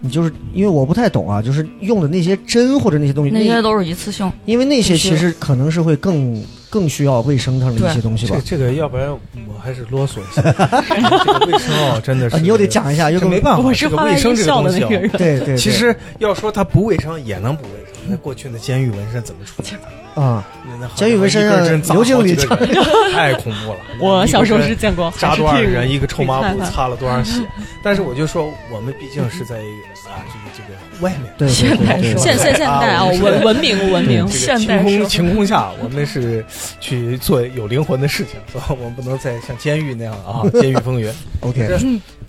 [SPEAKER 1] 你就是因为我不太懂啊，就是用的那些针或者那些东西，
[SPEAKER 2] 那些都是一次性，
[SPEAKER 1] 因为那些其实可能是会更更需要卫生上的一些东西吧
[SPEAKER 3] 这。这个要不然我还是啰嗦一下，这个卫生哦，真的是
[SPEAKER 1] 啊，你又得讲一下，又
[SPEAKER 3] 没办法，
[SPEAKER 4] 我是
[SPEAKER 3] 这个卫生这个东西哦
[SPEAKER 4] 的那个人。
[SPEAKER 1] 对对对，
[SPEAKER 3] 其实要说它不卫生也能不卫生。那过去那监狱纹身怎么处理的？
[SPEAKER 1] 啊，
[SPEAKER 3] 那那好
[SPEAKER 1] 监狱纹身
[SPEAKER 3] 一根针扎
[SPEAKER 1] 刘经理
[SPEAKER 3] 好几个人 太恐怖了。
[SPEAKER 4] 我小时候是见过
[SPEAKER 3] 扎多少人，一个臭抹布擦了多少血。但是我就说，我们毕竟是在一个啊，这个这个外面。
[SPEAKER 1] 对对
[SPEAKER 2] 现代
[SPEAKER 4] 现现现代啊，文文明文明
[SPEAKER 3] 这，个晴空
[SPEAKER 2] 现代社会
[SPEAKER 3] 晴空下，我们是去做有灵魂的事情，所以我们不能再像监狱那样啊，监狱风云。
[SPEAKER 1] ，OK，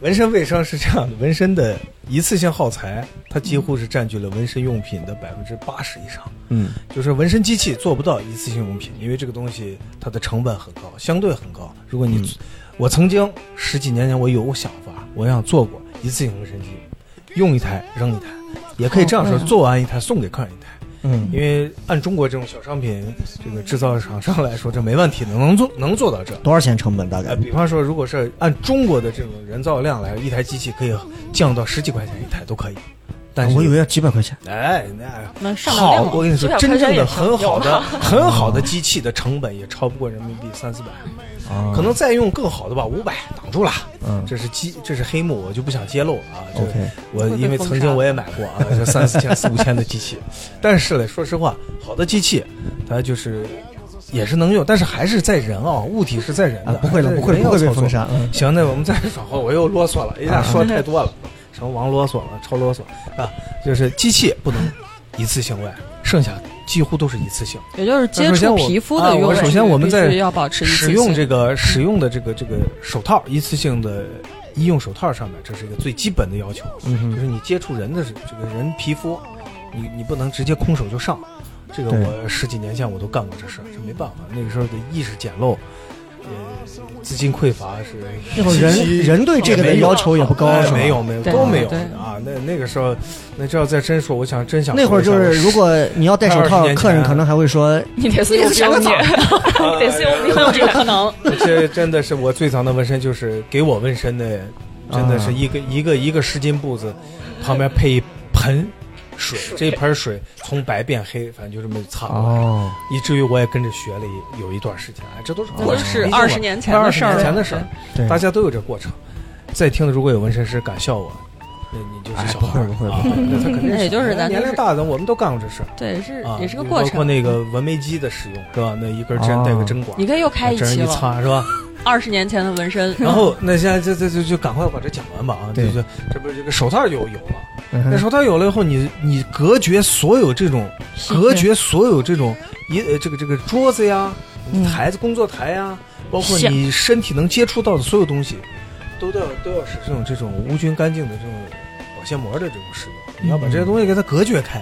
[SPEAKER 3] 纹身卫生是这样的，纹身的一次性耗材，它几乎是占据了纹身用品的百分之八十以上。
[SPEAKER 1] 嗯
[SPEAKER 3] 就是纹身机器做不到一次性用品，因为这个东西它的成本很高，相对很高。如果你，
[SPEAKER 1] 嗯
[SPEAKER 3] 我曾经十几年前我有个想法，我想做过一次性纹身机，用一台扔一台，也可以这样说，做完一台送给客人一台。
[SPEAKER 1] 嗯
[SPEAKER 3] 因为按中国这种小商品这个制造厂商来说，这没问题的，能做能做到这。
[SPEAKER 1] 多少钱成本大
[SPEAKER 3] 呃，
[SPEAKER 1] 概？
[SPEAKER 3] 比方说，如果是按中国的这种人造量来，一台机器可以降到十几块钱一台都可以。但是
[SPEAKER 1] 我以为要几百块钱。
[SPEAKER 3] 哎，那好，我跟你说，真正的很好的、很好的机器的成本也超不过人民币三四百，
[SPEAKER 1] 啊，
[SPEAKER 3] 可能再用更好的吧，五百挡住了。
[SPEAKER 1] 嗯。
[SPEAKER 3] 这是机，这是黑幕，我就不想揭露了啊。这
[SPEAKER 1] OK
[SPEAKER 3] 我因为曾经我也买过啊，这三四千、四五千的机器，但是呢，说实话，好的机器它就是也是能用，但是还是在人啊，物体是在人的，
[SPEAKER 1] 啊，不会了，不会不会被封杀。嗯。
[SPEAKER 3] 行，那我们再转换，我又啰嗦了，一下说太多了，什么王啰嗦了，超啰嗦啊，就是机器不能一次性喂，剩下几乎都是一次性。
[SPEAKER 4] 也就是接触皮肤的用具，
[SPEAKER 3] 首先我们在
[SPEAKER 4] 要保持
[SPEAKER 3] 使用这个使用的这个这个手套，一次性的医用手套上面，这是一个最基本的要求，就是你接触人的这个人皮肤，你你不能直接空手就上。这个我十几年前我都干过这事儿，这没办法，那个时候的意识简陋，呃，资金匮乏是
[SPEAKER 1] 那会儿人人对这个的要求也不高，
[SPEAKER 3] 哎没有没有
[SPEAKER 4] 对
[SPEAKER 3] 都没有
[SPEAKER 4] 对
[SPEAKER 3] 啊。那那个时候，那这要再真说，我想真想
[SPEAKER 1] 那会儿就是，如果你要戴手套
[SPEAKER 3] 20年，前
[SPEAKER 1] 客人可能还会说
[SPEAKER 2] 你得是有病你，得是有病
[SPEAKER 4] 很有这个可能。
[SPEAKER 3] 这真的是我最早的纹身，就是给我纹身的，真的是一个、一个一个十斤布子，旁边配一盆水，这一盆水从白变黑，反正就这么擦过来，
[SPEAKER 1] 哦，
[SPEAKER 3] 以至于我也跟着学了一有一段时间，哎，这都是
[SPEAKER 4] 都
[SPEAKER 3] 过程，
[SPEAKER 4] 是二十年前
[SPEAKER 3] 二十
[SPEAKER 4] 的事儿了，
[SPEAKER 3] 年前的事儿，大家都有这过程。在听的如果有纹身师敢笑我，那你就是
[SPEAKER 1] 哎
[SPEAKER 3] 小孩儿、啊
[SPEAKER 1] 不会不会
[SPEAKER 3] 那他肯定
[SPEAKER 4] 就是咱
[SPEAKER 3] 年龄大的，我们都干过这事儿。
[SPEAKER 4] 对，是
[SPEAKER 3] 啊，
[SPEAKER 4] 也是个过程。
[SPEAKER 3] 包括那个纹眉机的使用，是吧？那一根针
[SPEAKER 1] 哦。
[SPEAKER 3] 带个针管，
[SPEAKER 4] 你可以又开一
[SPEAKER 3] 这样一
[SPEAKER 4] 期了，
[SPEAKER 3] 擦，是吧？
[SPEAKER 4] 二十年前的纹身，
[SPEAKER 3] 然后那现在这这这就赶快把这讲完吧啊！
[SPEAKER 1] 对
[SPEAKER 3] 就就这不是这个手套有有了，那手套有了以后，你你隔绝所有这种隔绝所有这种一呃这个这个桌子呀、
[SPEAKER 2] 嗯
[SPEAKER 3] 台子、工作台呀，包括你身体能接触到的所有东西，都要都要使这种这种无菌干净的这种保鲜膜的这种使用。你要把这些东西给它隔绝开，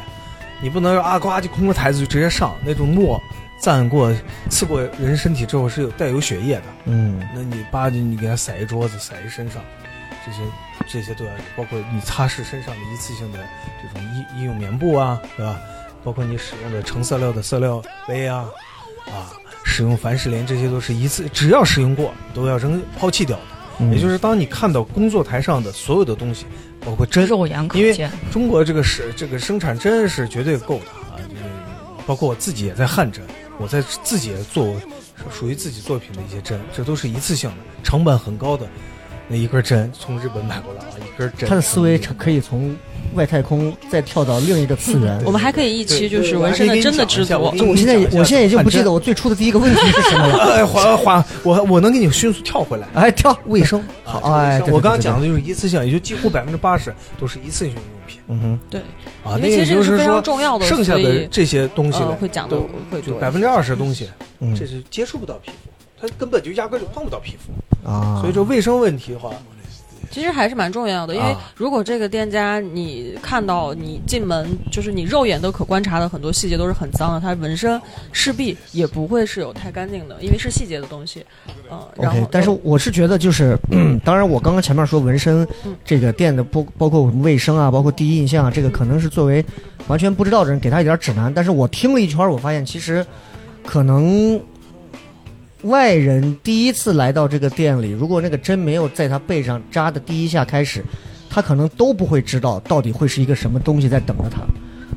[SPEAKER 3] 你不能说啊呱就空个台子就直接上那种墨。蘸过、刺过人身体之后是有带有血液的，
[SPEAKER 1] 嗯
[SPEAKER 3] 那你吧唧你给它撒一桌子，撒一身上，这些这些都要，包括你擦拭身上的一次性的这种医医用棉布啊，对吧？包括你使用的橙色料的色料杯啊，啊，使用凡士林，这些都是一次只要使用过都要扔抛弃掉的。
[SPEAKER 1] 嗯，
[SPEAKER 3] 也就是当你看到工作台上的所有的东西，包括针，
[SPEAKER 2] 肉眼可
[SPEAKER 3] 因为
[SPEAKER 2] 见。
[SPEAKER 3] 中国这个是这个生产针是绝对够的啊，就是包括我自己也在焊针，我在自己做属于自己作品的一些针，这都是一次性的，成本很高的。那一根针从日本买过来啊，一根针。
[SPEAKER 1] 他的思维可以从外太空再跳到另一个次元。
[SPEAKER 4] 我们还可以一期就是纹身的真的
[SPEAKER 3] 给你讲一下
[SPEAKER 4] 制作
[SPEAKER 3] 我。
[SPEAKER 1] 我现在我现在已经不记得我最初的第一个问题是什么了。
[SPEAKER 3] 哎，缓缓，我我能给你迅速跳回来。
[SPEAKER 1] 哎，跳卫生好
[SPEAKER 3] 啊
[SPEAKER 1] 哎，
[SPEAKER 3] 我刚刚，讲的就是一次性，也就几乎百分之八十都是一次性用品
[SPEAKER 1] 嗯哼，
[SPEAKER 4] 对，
[SPEAKER 3] 啊。
[SPEAKER 4] 因为其
[SPEAKER 3] 那也就
[SPEAKER 4] 实是非常
[SPEAKER 3] 说，
[SPEAKER 4] 重要的，
[SPEAKER 3] 剩下的这些东西
[SPEAKER 4] 会讲的会多。
[SPEAKER 3] 就百分之二十的东西，
[SPEAKER 1] 嗯
[SPEAKER 3] 这是接触不到皮肤，它根本就压根儿就碰不到皮肤。
[SPEAKER 1] 啊，
[SPEAKER 3] 所以说卫生问题的话，
[SPEAKER 4] 其实还是蛮重要的，因为
[SPEAKER 3] 啊
[SPEAKER 4] 如果这个店家你看到你进门，就是你肉眼都可观察的很多细节都是很脏的，它纹身势必也不会是有太干净的，因为是细节的东西。嗯、然后
[SPEAKER 1] OK，但是我是觉得就是，嗯当然我刚刚前面说纹身
[SPEAKER 4] 嗯
[SPEAKER 1] 这个店的包包括我们卫生啊，包括第一印象啊，这个可能是作为完全不知道的人给他一点指南。但是我听了一圈儿，我发现其实可能外人第一次来到这个店里，如果那个针没有在他背上扎的第一下开始，他可能都不会知道到底会是一个什么东西在等着他。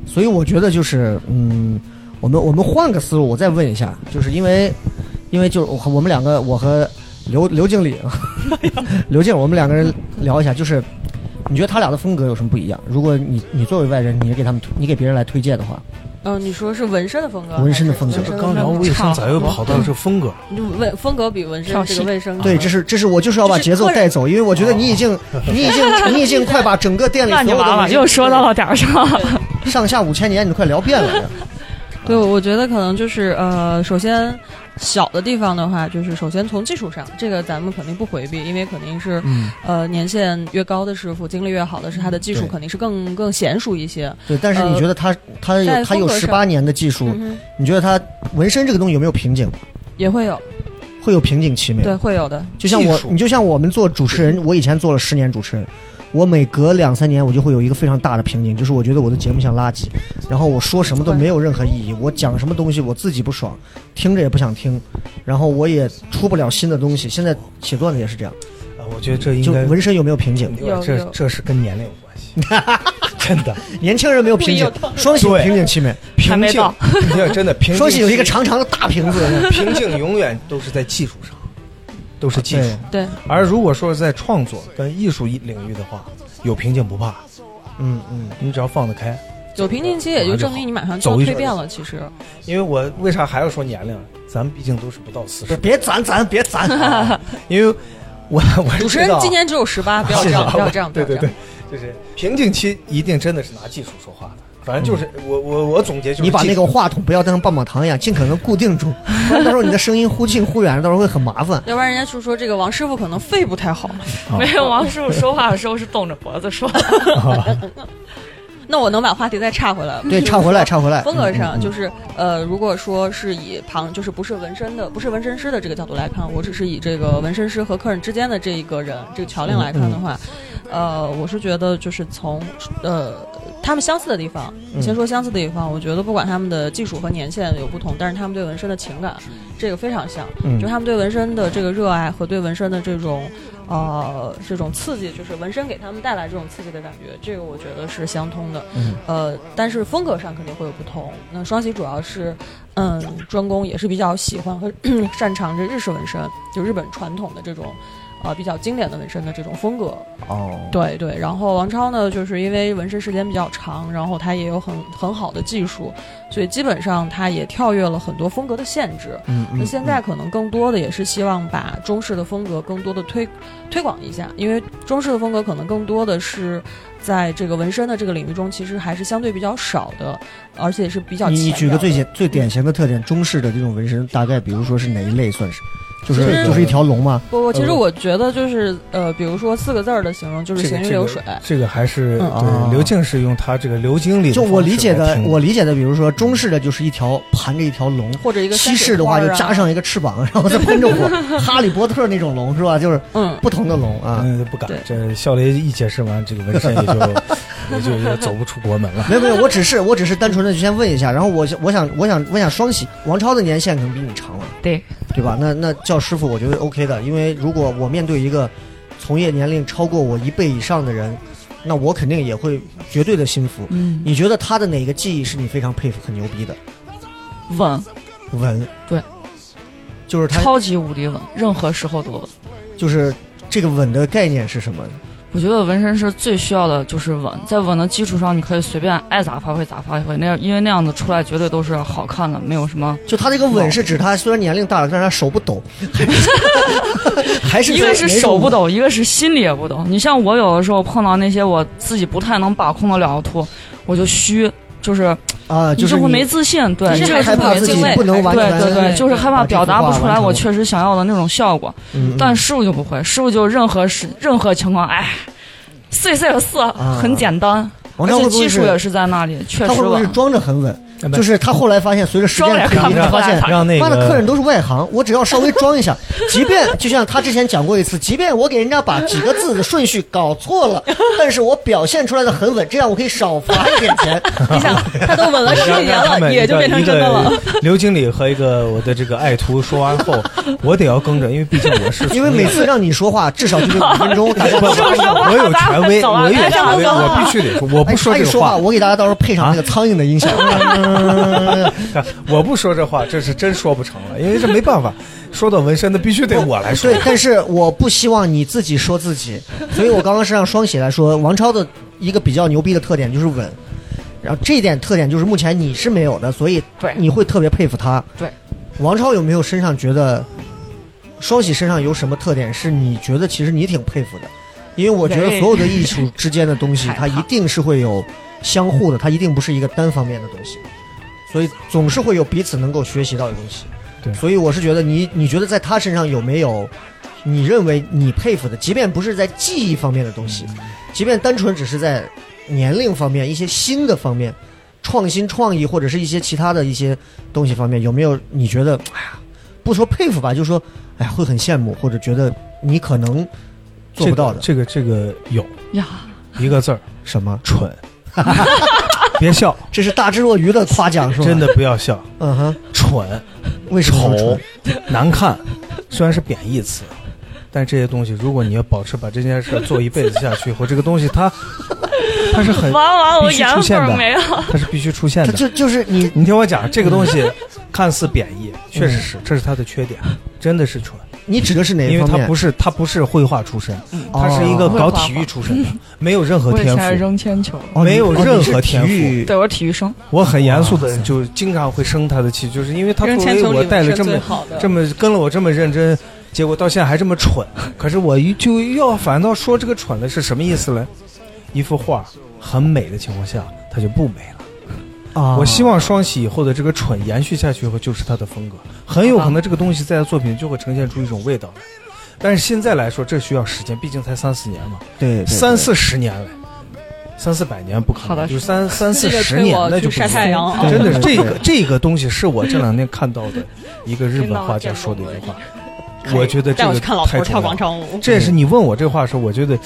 [SPEAKER 1] 所以我觉得就是，嗯，我们我们换个思路，我再问一下，就是因为，因为就我们两个，我和刘刘经理，刘静，我们两个人聊一下，就是你觉得他俩的风格有什么不一样？如果你你作为外人，你给他们你给别人来推荐的话，
[SPEAKER 4] 嗯、你说是纹身的风格，
[SPEAKER 1] 纹身的风格
[SPEAKER 3] 刚聊卫生，咋又跑到这风格？
[SPEAKER 4] 就纹风格比纹身这个卫生
[SPEAKER 1] 对，这是这是我就是要把节奏带走，因为我觉得你已经你已经你已经快把整个店里 所有的
[SPEAKER 2] 又说到了点儿上。
[SPEAKER 1] 上下五千年，你都快聊遍了。
[SPEAKER 4] 对，我觉得可能就是呃，首先小的地方的话，就是首先从技术上，这个咱们肯定不回避，因为肯定是、
[SPEAKER 3] 嗯，
[SPEAKER 4] 呃年限越高的师傅，经历越好的是他的技术肯定是更更娴熟一些。
[SPEAKER 1] 对，但是你觉得他他有他有十八年的技术，
[SPEAKER 4] 嗯，
[SPEAKER 1] 你觉得他纹身这个东西有没有瓶颈？
[SPEAKER 4] 也会有，
[SPEAKER 1] 会有瓶颈期没有？
[SPEAKER 4] 对，会有的。
[SPEAKER 1] 就像我你就像我们做主持人，我以前做了十年主持人，我每隔两三年我就会有一个非常大的瓶颈，就是我觉得我的节目像垃圾，然后我说什么都没有任何意义，我讲什么东西我自己不爽，听着也不想听，然后我也出不了新的东西。现在写段子也是这样，
[SPEAKER 3] 啊我觉得这应该
[SPEAKER 1] 就纹身有没有瓶颈？
[SPEAKER 3] 这
[SPEAKER 4] 有有。
[SPEAKER 3] 这是跟年龄有关系，真的。
[SPEAKER 1] 年轻人没有瓶颈 双喜
[SPEAKER 3] 对
[SPEAKER 1] 瓶颈期没？
[SPEAKER 3] 瓶颈
[SPEAKER 2] 没到，
[SPEAKER 3] 真的瓶颈
[SPEAKER 1] 双喜有一个长长的大瓶子，
[SPEAKER 3] 瓶颈永远都是在技术上，都是技术
[SPEAKER 1] 对。
[SPEAKER 4] 对，
[SPEAKER 3] 而如果说是在创作跟艺术领域的话，有瓶颈不怕，
[SPEAKER 1] 嗯嗯，
[SPEAKER 3] 你只要放得开。
[SPEAKER 4] 有瓶颈期也就证明你马上就要
[SPEAKER 3] 走一圈
[SPEAKER 4] 蜕变了。其实，
[SPEAKER 3] 因为我为啥还要说年龄？咱们毕竟都是不到四十，
[SPEAKER 1] 别攒攒，别攒，
[SPEAKER 3] 因为我 我
[SPEAKER 4] 主持人今年只有十八，不要这样，不要这样，不
[SPEAKER 3] 对对对
[SPEAKER 4] 要这样。，
[SPEAKER 3] 就是瓶颈期一定真的是拿技术说话的。反正就是我我我总结就是
[SPEAKER 1] 你把那个话筒不要当棒棒糖一样，尽可能固定住，不然到时候你的声音忽近忽远，到时候会很麻烦。
[SPEAKER 4] 要不然人家就说这个王师傅可能肺不太好。
[SPEAKER 2] 没有，王师傅说话的时候是动着脖子说的。
[SPEAKER 4] 那我能把话题再岔回来吗？
[SPEAKER 1] 对，岔回来，岔回来。
[SPEAKER 4] 风格上就是呃，如果说是以旁就是不是纹身的，不是纹身师的这个角度来看，我只是以这个纹身师和客人之间的这一个人这个桥梁来看的话，呃，我是觉得就是从呃他们相似的地方，先说相似的地方，我觉得不管他们的技术和年限有不同，但是他们对纹身的情感这个非常像，
[SPEAKER 1] 嗯
[SPEAKER 4] 就他们对纹身的这个热爱和对纹身的这种。呃，这种刺激就是纹身给他们带来这种刺激的感觉，这个我觉得是相通的。
[SPEAKER 1] 嗯
[SPEAKER 4] 呃，但是风格上肯定会有不同。那双喜主要是，嗯，专攻也是比较喜欢和 擅长这日式纹身，就日本传统的这种，呃，比较经典的纹身的这种风格。
[SPEAKER 1] 哦，
[SPEAKER 4] 对对，然后王超呢，就是因为纹身时间比较长，然后他也有很很好的技术，所以基本上他也跳跃了很多风格的限制。
[SPEAKER 1] 嗯嗯。
[SPEAKER 4] 那现在可能更多的也是希望把中式的风格更多的推推广一下，因为中式的风格可能更多的是在这个纹身的这个领域中，其实还是相对比较少的，而且是比较
[SPEAKER 1] 你举个最简最典型的特点，中式的这种纹身，大概比如说是哪一类算是？就是就是一条龙嘛？
[SPEAKER 4] 不不，其实
[SPEAKER 1] 呃
[SPEAKER 4] 我觉得就是呃，比如说四个字儿的形容就是行云流水。
[SPEAKER 3] 这个还是
[SPEAKER 4] 嗯
[SPEAKER 3] 刘静是用他这个刘经理
[SPEAKER 1] 就我理解的，我理解的，比如说中式的就是一条盘着一条龙，
[SPEAKER 4] 或者一个
[SPEAKER 1] 西式的话就加上一个翅膀，然后再喷着火，哈利波特那种龙是吧？就是
[SPEAKER 4] 嗯，
[SPEAKER 1] 不同的龙啊。
[SPEAKER 3] 嗯不敢，这笑雷一解释完，这个纹身也就 也就也走不出国门了。
[SPEAKER 1] 没有没有，我只是我只是单纯的就先问一下，然后我想我想我想问一下双喜，王超的年限可能比你长了，
[SPEAKER 2] 对，
[SPEAKER 1] 对吧？那那叫师傅，我觉得 OK 的，因为如果我面对一个从业年龄超过我一倍以上的人，那我肯定也会绝对的心服。
[SPEAKER 2] 嗯，
[SPEAKER 1] 你觉得他的哪个技艺是你非常佩服、很牛逼的？
[SPEAKER 2] 稳，
[SPEAKER 1] 稳，
[SPEAKER 2] 对，
[SPEAKER 1] 就是他，
[SPEAKER 2] 超级无敌稳，任何时候都稳。
[SPEAKER 1] 就是这个稳的概念是什么？
[SPEAKER 2] 我觉得纹身师最需要的就是稳，在稳的基础上，你可以随便爱咋发挥咋发挥，那样因为那样子出来绝对都是好看的，没有什么。
[SPEAKER 1] 就他这个稳是指他虽然年龄大了，但是他手不抖，还是
[SPEAKER 2] 一个是手不抖，一个是心里也不抖。你像我有的时候碰到那些我自己不太能把控得了的图，我就虚，就是
[SPEAKER 1] 啊，
[SPEAKER 2] 你
[SPEAKER 1] 就是
[SPEAKER 2] 会没自信，对，
[SPEAKER 1] 你
[SPEAKER 2] 这个是
[SPEAKER 1] 害怕自己。不能完全
[SPEAKER 2] 对对对，就是害怕表达不出来我确实想要的那种效果。
[SPEAKER 1] 嗯，
[SPEAKER 2] 但师傅就不会，师傅就任何事、任何情况，哎，碎碎的四很简单，
[SPEAKER 1] 王
[SPEAKER 2] 而且技术也是在那里，确实稳
[SPEAKER 1] 他会不会是。装着很稳？就是他后来发现，随着时间的推移，发现
[SPEAKER 2] 来。他
[SPEAKER 3] 让那
[SPEAKER 1] 妈的客人都是外行，我只要稍微装一下，即便就像他之前讲过一次，即便我给人家把几个字的顺序搞错了，但是我表现出来的很稳，这样我可以少罚一点钱。
[SPEAKER 4] 你想，他都稳了十几年了，也就变成真的了。
[SPEAKER 3] 刘经理和一个我的这个爱徒说完后，我得要更正，因为毕竟我是
[SPEAKER 1] 因为每次让你说话，至少就得五分钟，
[SPEAKER 3] 我有权威，我有权威，我必须得说，我不说
[SPEAKER 1] 哎他一说话，
[SPEAKER 3] 这个话，
[SPEAKER 1] 我给大家到时候配上那个苍蝇的音效。
[SPEAKER 3] 我不说这话，这是真说不成了，因为这没办法，说到纹身的必须得我来说
[SPEAKER 1] 对，。但是我不希望你自己说自己，所以我刚刚是让双喜来说，王超的一个比较牛逼的特点就是稳，然后这一点特点就是目前你是没有的，所以你会特别佩服他。
[SPEAKER 2] 对，
[SPEAKER 1] 王超有没有身上觉得双喜身上有什么特点是你觉得其实你挺佩服的？因为我觉得所有的艺术之间的东西，它一定是会有相互的，它一定不是一个单方面的东西，所以总是会有彼此能够学习到的东西。
[SPEAKER 3] 对
[SPEAKER 1] 所以我是觉得你，你觉得在他身上有没有你认为你佩服的，即便不是在技艺方面的东西，即便单纯只是在年龄方面一些新的方面，创新创意或者是一些其他的一些东西方面，有没有你觉得，哎呀，不说佩服吧，就说，哎呀，会很羡慕，或者觉得你可能做不到的，
[SPEAKER 3] 这个这个这个有
[SPEAKER 2] 呀，
[SPEAKER 3] 一个字儿
[SPEAKER 1] 什么？
[SPEAKER 3] 蠢，别笑，
[SPEAKER 1] 这是大智若愚的夸奖是吧？
[SPEAKER 3] 真，的不要笑，
[SPEAKER 1] 嗯哼，
[SPEAKER 3] 蠢。
[SPEAKER 1] 为什么
[SPEAKER 3] 丑
[SPEAKER 1] 蠢？
[SPEAKER 3] 难看，虽然是贬义词，但这些东西，如果你要保持把这件事做一辈子下去以后，这个东西它它是很
[SPEAKER 2] 完完我
[SPEAKER 3] 必须
[SPEAKER 2] 颜
[SPEAKER 3] 出现的。它是必须出现的。
[SPEAKER 1] 他就就是你
[SPEAKER 3] 你听我讲，这个东西看似贬义，确实是，这是它的缺点，真的是蠢，
[SPEAKER 1] 你指的是哪一方面？
[SPEAKER 3] 因为他不是他不是绘画出身，
[SPEAKER 1] 哦
[SPEAKER 3] 他是一个搞体育出身的，没有任何
[SPEAKER 2] 我以
[SPEAKER 3] 天赋。
[SPEAKER 2] 前扔铅球，
[SPEAKER 1] 哦
[SPEAKER 3] 没有任何天赋
[SPEAKER 1] 育
[SPEAKER 2] 对我是体育生，
[SPEAKER 3] 我很严肃的，就经常会生他的气，就是因为他
[SPEAKER 4] 扔
[SPEAKER 3] 作为我带了这么这么跟了我这么认真，结果到现在还这么蠢。可是我一就要反倒说这个蠢的是什么意思呢？一幅画很美的情况下，它就不美了。
[SPEAKER 1] 啊，
[SPEAKER 3] 我希望双喜以后的这个蠢延续下去以后就是他的风格，很有可能这个东西在他作品就会呈现出一种味道来。但是现在来说，这需要时间，毕竟才三四年嘛，
[SPEAKER 1] 对对对。
[SPEAKER 3] 三四十年了。三四百年不可能，
[SPEAKER 2] 好的
[SPEAKER 3] 就三三四十年，那就
[SPEAKER 4] 晒太阳。啊
[SPEAKER 3] 真的是这个这个东西是我这两天看到的一个日本画家说的一句话，我觉得这个
[SPEAKER 4] 带我去看老头跳
[SPEAKER 3] 太重要了。
[SPEAKER 4] 广场舞。
[SPEAKER 3] 这也是你问我这话的时候，我觉得，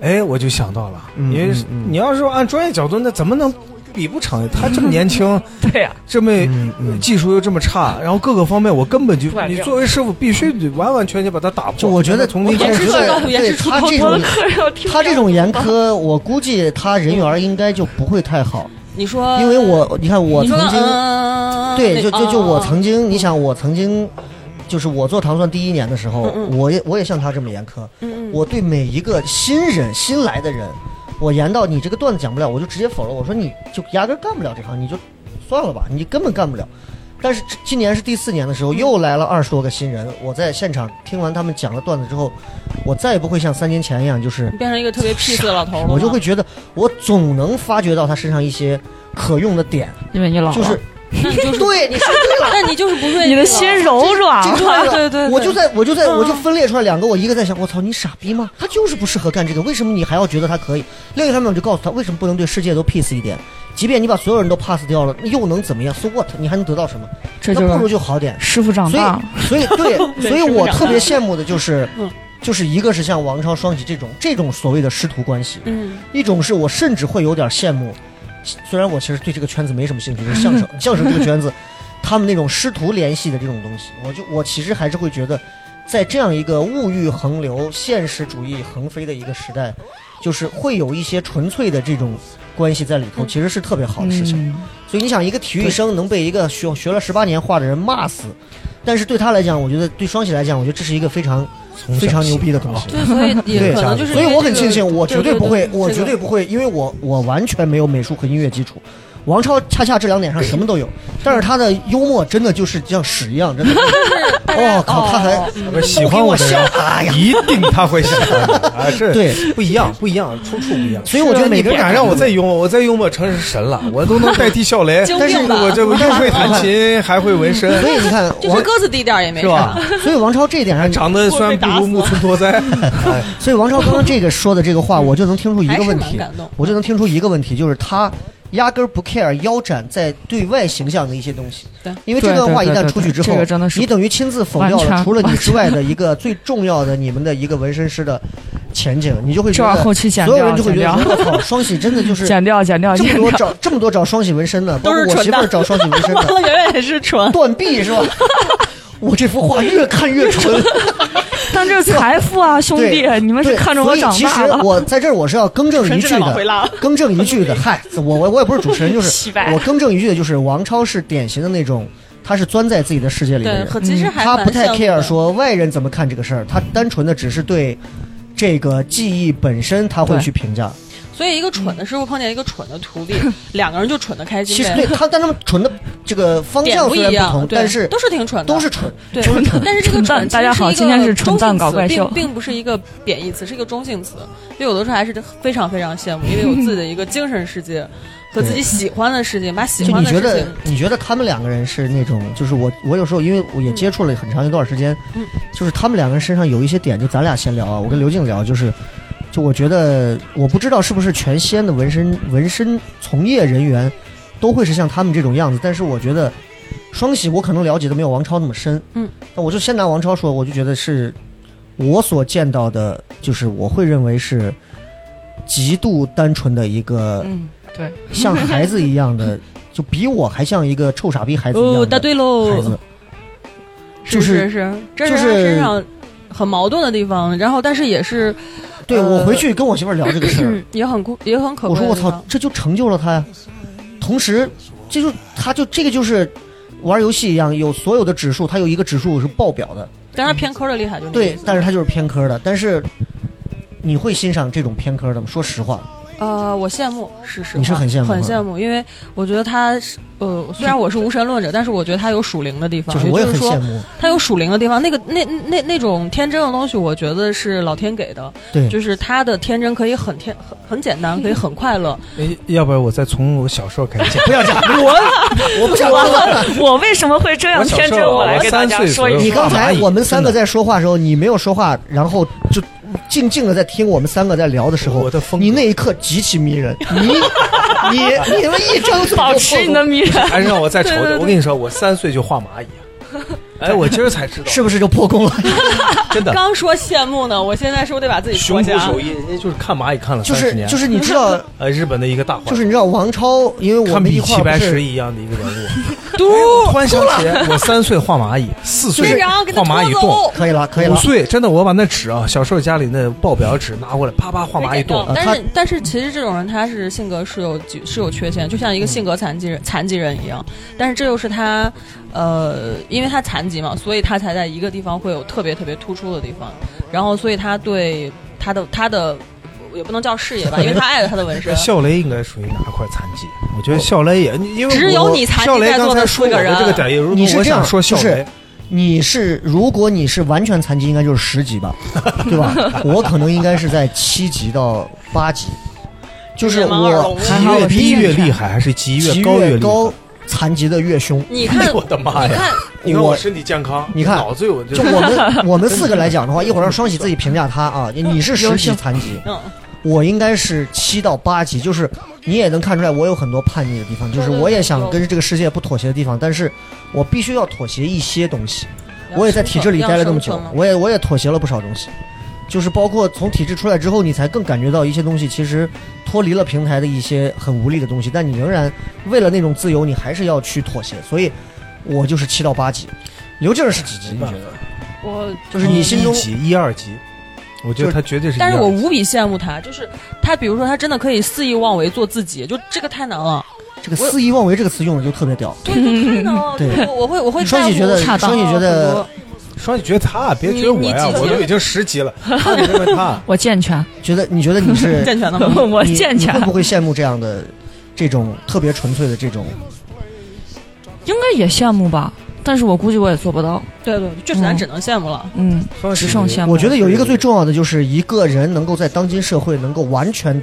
[SPEAKER 3] 哎，我就想到了，
[SPEAKER 1] 嗯
[SPEAKER 3] 因为
[SPEAKER 1] 嗯嗯。
[SPEAKER 3] 你要是说按专业角度，那怎么能比不成？他这么年轻，
[SPEAKER 2] 对呀，
[SPEAKER 3] 这么
[SPEAKER 1] 嗯嗯
[SPEAKER 3] 技术又这么差，然后各个方面我根本就你作为师傅必须得完完全全把他打破。
[SPEAKER 1] 就我觉得
[SPEAKER 3] 从今
[SPEAKER 4] 严
[SPEAKER 3] 天
[SPEAKER 4] 师出高徒，严
[SPEAKER 1] 对。他这种他这种严苛，我估计他人缘应该就不会太好，
[SPEAKER 4] 你说，
[SPEAKER 1] 因为我你看我曾经
[SPEAKER 4] 嗯，
[SPEAKER 1] 对，就就就我曾
[SPEAKER 4] 经，
[SPEAKER 1] 经，你想我曾经，就是我做糖蒜第一年的时候，
[SPEAKER 4] 嗯嗯
[SPEAKER 1] 我也我也像他这么严苛，
[SPEAKER 4] 嗯嗯，
[SPEAKER 1] 我对每一个新人新来的人，我严到你这个段子讲不了，我就直接否了，我说你就压根儿干不了这行，你就算了吧，你根本干不了。但是今年是第四年的时候，又来了二十多个新人，我在现场听完他们讲了段子之后，我再也不会像三年前一样，就是
[SPEAKER 4] 变成一个特别 peace 的老头了
[SPEAKER 1] 我就会觉得我总能发掘到他身上一些可用的点，
[SPEAKER 2] 因为你老，
[SPEAKER 1] 就是
[SPEAKER 4] 那你就是，
[SPEAKER 1] 对你说对了。
[SPEAKER 4] 那你就是不愿意
[SPEAKER 2] 你的心柔软了，
[SPEAKER 4] 对对对
[SPEAKER 1] 我就在我就在
[SPEAKER 4] 嗯
[SPEAKER 1] 我就分裂出来两个，我一个在想，我操，你傻逼吗？他就是不适合干这个，为什么你还要觉得他可以？另一方面，我就告诉他，为什么不能对世界都 peace 一点？即便你把所有人都 pass 掉了，又能怎么样？So what？你还能得到什么？
[SPEAKER 2] 这
[SPEAKER 1] 那不如
[SPEAKER 2] 就
[SPEAKER 1] 好点。
[SPEAKER 2] 师傅长
[SPEAKER 1] 所
[SPEAKER 2] 大了。
[SPEAKER 1] 以，所以对，所以我特别羡慕的就是
[SPEAKER 4] 嗯，
[SPEAKER 1] 就是一个是像王超、双喜这种这种所谓的师徒关系，
[SPEAKER 4] 嗯，
[SPEAKER 1] 一种是我甚至会有点羡慕，虽然我其实对这个圈子没什么兴趣，就是相声 相声这个圈子，他们那种师徒联系的这种东西，我就我其实还是会觉得，在这样一个物欲横流、现实主义横飞的一个时代，就是会有一些纯粹的这种关系在里头，其实是特别好的事情。
[SPEAKER 2] 嗯，
[SPEAKER 1] 所以你想，一个体育生能被一个学学了十八年画的人骂死，但是对他来讲，我觉得对双喜来讲，我觉得这是一个非常非常牛逼的东西。
[SPEAKER 4] 对，所以 也可能就是
[SPEAKER 1] 所以我很庆幸，我绝对不会，我绝对不会，因为我我完全没有美术和音乐基础，王超恰恰这两点上什么都有，但是他的幽默真的就是像屎一样，真的。哦靠，他还
[SPEAKER 3] 喜欢我的人，
[SPEAKER 1] 哎呀，
[SPEAKER 3] 一定他会喜欢的 啊！这
[SPEAKER 1] 对
[SPEAKER 3] 不一样，不一样，出处不一样。
[SPEAKER 1] 所以我觉得每个人
[SPEAKER 3] 你不敢让我再幽默，我再幽默成是神了，我都能代替笑雷。
[SPEAKER 1] 但是
[SPEAKER 3] 我这不又会弹琴，还会纹身，
[SPEAKER 1] 所以你看王，
[SPEAKER 4] 就是鸽子低调也没
[SPEAKER 3] 是吧
[SPEAKER 4] 啥。？
[SPEAKER 1] 所以王超这一点上，
[SPEAKER 3] 长得虽然不如木村拓哉，哎
[SPEAKER 1] 所以王超刚刚这个说的这个话，我就能听出一个问题我就能听出一个问题，就是他压根儿不 care 腰斩在对外形象的一些东西。
[SPEAKER 4] 对
[SPEAKER 1] 因为这段话一旦出去之后你等于亲自否掉了除了你之外的一个最重要的你们的一个纹身师的前景，你就会觉得
[SPEAKER 2] 后期剪
[SPEAKER 1] 所有人就会觉得我操，双喜真的就是
[SPEAKER 2] 剪掉，剪掉，
[SPEAKER 1] 这么。多找这么多找双喜纹身的，包括我
[SPEAKER 4] 都是纯的
[SPEAKER 1] 媳妇儿找双喜纹身
[SPEAKER 4] 完
[SPEAKER 1] 的，
[SPEAKER 4] 了，圆圆也是纯。
[SPEAKER 1] 断臂是吧？我这幅画越看越纯。
[SPEAKER 2] 但这是财富啊，兄弟，你们是
[SPEAKER 1] 对
[SPEAKER 2] 看着我长
[SPEAKER 1] 所以其实。我在这儿我是要更正一句的，更正一句的。嗨，我我我也不是主持人，就是我更正一句的，就是王超是典型的那种，他是钻在自己的世界里的，人，他不太 care 说外人怎么看这个事儿，他单纯的只是对这个记忆本身他会去评价。
[SPEAKER 4] 所以一个蠢的师傅碰见一个蠢的徒弟，两个人就蠢的开心
[SPEAKER 1] 其实。对他，但他们蠢的这个方向
[SPEAKER 4] 不一样，
[SPEAKER 1] 虽然不同，
[SPEAKER 4] 对
[SPEAKER 1] 但是
[SPEAKER 4] 都是挺蠢的，
[SPEAKER 1] 都是蠢。蠢，
[SPEAKER 4] 但是这个
[SPEAKER 2] 蠢大家好
[SPEAKER 4] 其实是一个
[SPEAKER 2] 今天是蠢蛋搞怪秀
[SPEAKER 4] 中性词并并不是一个贬义词，是一个中性词。所以有的时候还是非常非常羡慕，因为有 自己的一个精神世界和自己喜欢的事情，把喜欢的事
[SPEAKER 1] 你觉得
[SPEAKER 4] 情，
[SPEAKER 1] 你觉得他们两个人是那种，就是我我有时候因为我也接触了很长一段时间，
[SPEAKER 4] 嗯。
[SPEAKER 1] 就是他们两个人身上有一些点，就咱俩先聊啊，我跟刘静聊，就是就我觉得我不知道是不是全西安的纹身纹身从业人员都会是像他们这种样子，但是我觉得双喜我可能了解的没有王超那么深，
[SPEAKER 4] 嗯，
[SPEAKER 1] 那我就先拿王超说，我就觉得是我所见到的，就是我会认为是极度单纯的一个。
[SPEAKER 2] 嗯，对，
[SPEAKER 1] 像孩子一样的，就比我还像一个臭傻逼孩子一样
[SPEAKER 4] 答对喽。
[SPEAKER 1] 孩子，，
[SPEAKER 4] 是
[SPEAKER 1] 就是？
[SPEAKER 4] 是，这
[SPEAKER 1] 就是
[SPEAKER 4] 他身上很矛盾的地方，然后但是也是
[SPEAKER 1] 对
[SPEAKER 4] 呃
[SPEAKER 1] 我回去跟我媳妇聊这个事儿
[SPEAKER 4] 嗯，也很酷，也很可
[SPEAKER 1] 我说我操。这就成就了他呀。同时，这就他就这个就是玩游戏一样，有所有的指数，他有一个指数是爆表的，
[SPEAKER 4] 但是偏科的厉害，就是
[SPEAKER 1] 对，但是他就是偏科的。但是你会欣赏这种偏科的吗？说实话，
[SPEAKER 4] 呃，我羡慕，是实话，
[SPEAKER 1] 你是很羡慕
[SPEAKER 4] 很羡慕，因为我觉得他是，呃，虽然我是无神论者，但是我觉得他有属灵的地方，
[SPEAKER 1] 就是我也很
[SPEAKER 4] 是说
[SPEAKER 1] 羡慕。
[SPEAKER 4] 他有属灵的地方，那个那那那种天真的东西，我觉得是老天给的，
[SPEAKER 1] 对，
[SPEAKER 4] 就是他的天真可以很天很很简单，可以很快乐。
[SPEAKER 3] 哎要不然我再从我小时候开始讲。
[SPEAKER 1] 不要讲，我 我不想了。
[SPEAKER 2] 我为什么会这样天真？我来
[SPEAKER 3] 我
[SPEAKER 2] 给大家说一说。
[SPEAKER 1] 你刚才我们三个在说话的时候，你没有说话，然后就静静的在听我们三个在聊的时候，
[SPEAKER 3] 我的风
[SPEAKER 1] 你那一刻极其迷人。你你你们一张嘴就
[SPEAKER 2] 保持你的迷人。
[SPEAKER 3] 还是让我再瞅瞅。我跟你说，我三岁就画蚂蚁，哎，我今儿才知道，
[SPEAKER 1] 是不是就破功了？
[SPEAKER 3] 真的。
[SPEAKER 4] 刚说羡慕呢，我现在是不是得把自己
[SPEAKER 3] 熊
[SPEAKER 4] 脱下？
[SPEAKER 3] 谷手艺，人家就是看蚂蚁看了
[SPEAKER 1] 就
[SPEAKER 3] 三十年，
[SPEAKER 1] 是就是你知道，
[SPEAKER 3] 呃日本的一个大画，
[SPEAKER 1] 就是你知道王超，因为我
[SPEAKER 3] 比
[SPEAKER 1] 们一块
[SPEAKER 3] 齐白
[SPEAKER 1] 儿是
[SPEAKER 3] 石一样的一个人物。我突然想起来，我三岁画蚂蚁，四岁画蚂蚁洞。
[SPEAKER 1] 可以了，可以了。
[SPEAKER 3] 五岁真的，我把那纸啊，小时候家里那报表纸拿过来，啪啪画蚂蚁洞。
[SPEAKER 4] 但是但是其实这种人他是性格是有是有缺陷，就像一个性格残疾人残疾人一样。但是这又是他，呃，因为他残疾嘛，所以他才在一个地方会有特别特别突出的地方。然后所以他对他的他的也不能叫事业吧，因为他爱了他的纹身。
[SPEAKER 3] 笑雷应该属于哪块残疾？我觉得笑雷也，因为
[SPEAKER 4] 只有你残疾
[SPEAKER 3] 笑雷
[SPEAKER 4] 在座的
[SPEAKER 3] 刚才说
[SPEAKER 4] 四个人
[SPEAKER 3] 我的这个点，也如
[SPEAKER 1] 你是这样
[SPEAKER 3] 我想说笑雷，
[SPEAKER 1] 你是如果你是完全残疾，应该就是十级吧，对吧？我可能应该是在七级到八级，就是我
[SPEAKER 3] 级越低越厉害，还是级
[SPEAKER 1] 级
[SPEAKER 3] 越高厉害？
[SPEAKER 1] 越高，残疾的越凶。
[SPEAKER 4] 你看，
[SPEAKER 3] 我的妈呀！
[SPEAKER 4] 你看，
[SPEAKER 1] 我
[SPEAKER 3] 身体健康，
[SPEAKER 1] 你看
[SPEAKER 3] 脑子有
[SPEAKER 1] 就我们 我们四个来讲的话，一会儿让双喜自己评价他啊。你是十级残疾，
[SPEAKER 4] 嗯，
[SPEAKER 1] 我应该是七到八级，就是你也能看出来我有很多叛逆的地方，就是我也想跟这个世界不妥协的地方，但是我必须要妥协一些东西。我也在体制里待了那么久，我也我也妥协了不少东西，就是包括从体制出来之后，你才更感觉到一些东西其实脱离了平台的一些很无力的东西，但你仍然为了那种自由，你还是要去妥协。所以，我就是七到八级。刘静儿是几级？你觉得？
[SPEAKER 4] 我
[SPEAKER 1] 就是你心中
[SPEAKER 3] 一级一二级，我觉得他绝对是。
[SPEAKER 4] 但是我无比羡慕他，就是他，比如说他真的可以肆意妄为做自己，就这个太难了，
[SPEAKER 1] 这个“肆意妄为”这个词用的就特别屌。
[SPEAKER 4] 对，就太难了。
[SPEAKER 1] 对
[SPEAKER 4] 我我会我会
[SPEAKER 1] 双喜觉得双喜觉得
[SPEAKER 3] 双喜觉得他，别觉得我呀我都已经十级了，他就认为他。
[SPEAKER 2] 我健全，
[SPEAKER 1] 觉得你觉得你是
[SPEAKER 4] 健全的吗？
[SPEAKER 2] 我健全
[SPEAKER 1] 会。不会羡慕这样的这种特别纯粹的这种？
[SPEAKER 2] 也羡慕吧，但是我估计我也做不到。
[SPEAKER 4] 对对，就是咱只能羡慕了。
[SPEAKER 2] 嗯，只剩羡慕。
[SPEAKER 1] 我觉得有一个最重要的，就是一个人能够在当今社会能够完全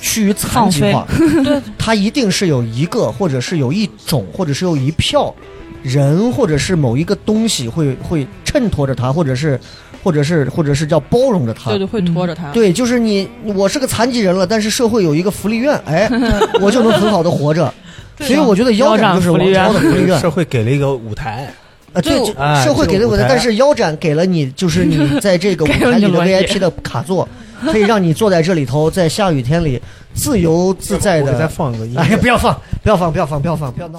[SPEAKER 1] 趋于残疾化，
[SPEAKER 4] 对，
[SPEAKER 1] 他一定是有一个，或者是有一种，或者是有一票人，或者是某一个东西会会衬托着他，或者是。或者是，或者是叫包容着他，
[SPEAKER 4] 对对，会拖着他。
[SPEAKER 1] 对，就是你，我是个残疾人了，但是社会有一个福利院，哎，我就能很好的活着。所以我觉得腰斩就是王超的福利院。
[SPEAKER 3] 社会给了一个舞台，
[SPEAKER 1] 啊，对，社会给了舞台，但是腰斩给了你，就是你 在这个舞台里的 VIP 的卡座，可以让你坐在这里头，在下雨天里自由自在的。
[SPEAKER 3] 再放一个音，
[SPEAKER 1] 哎呀，不要放，不要放，不要放，不要放，不要闹。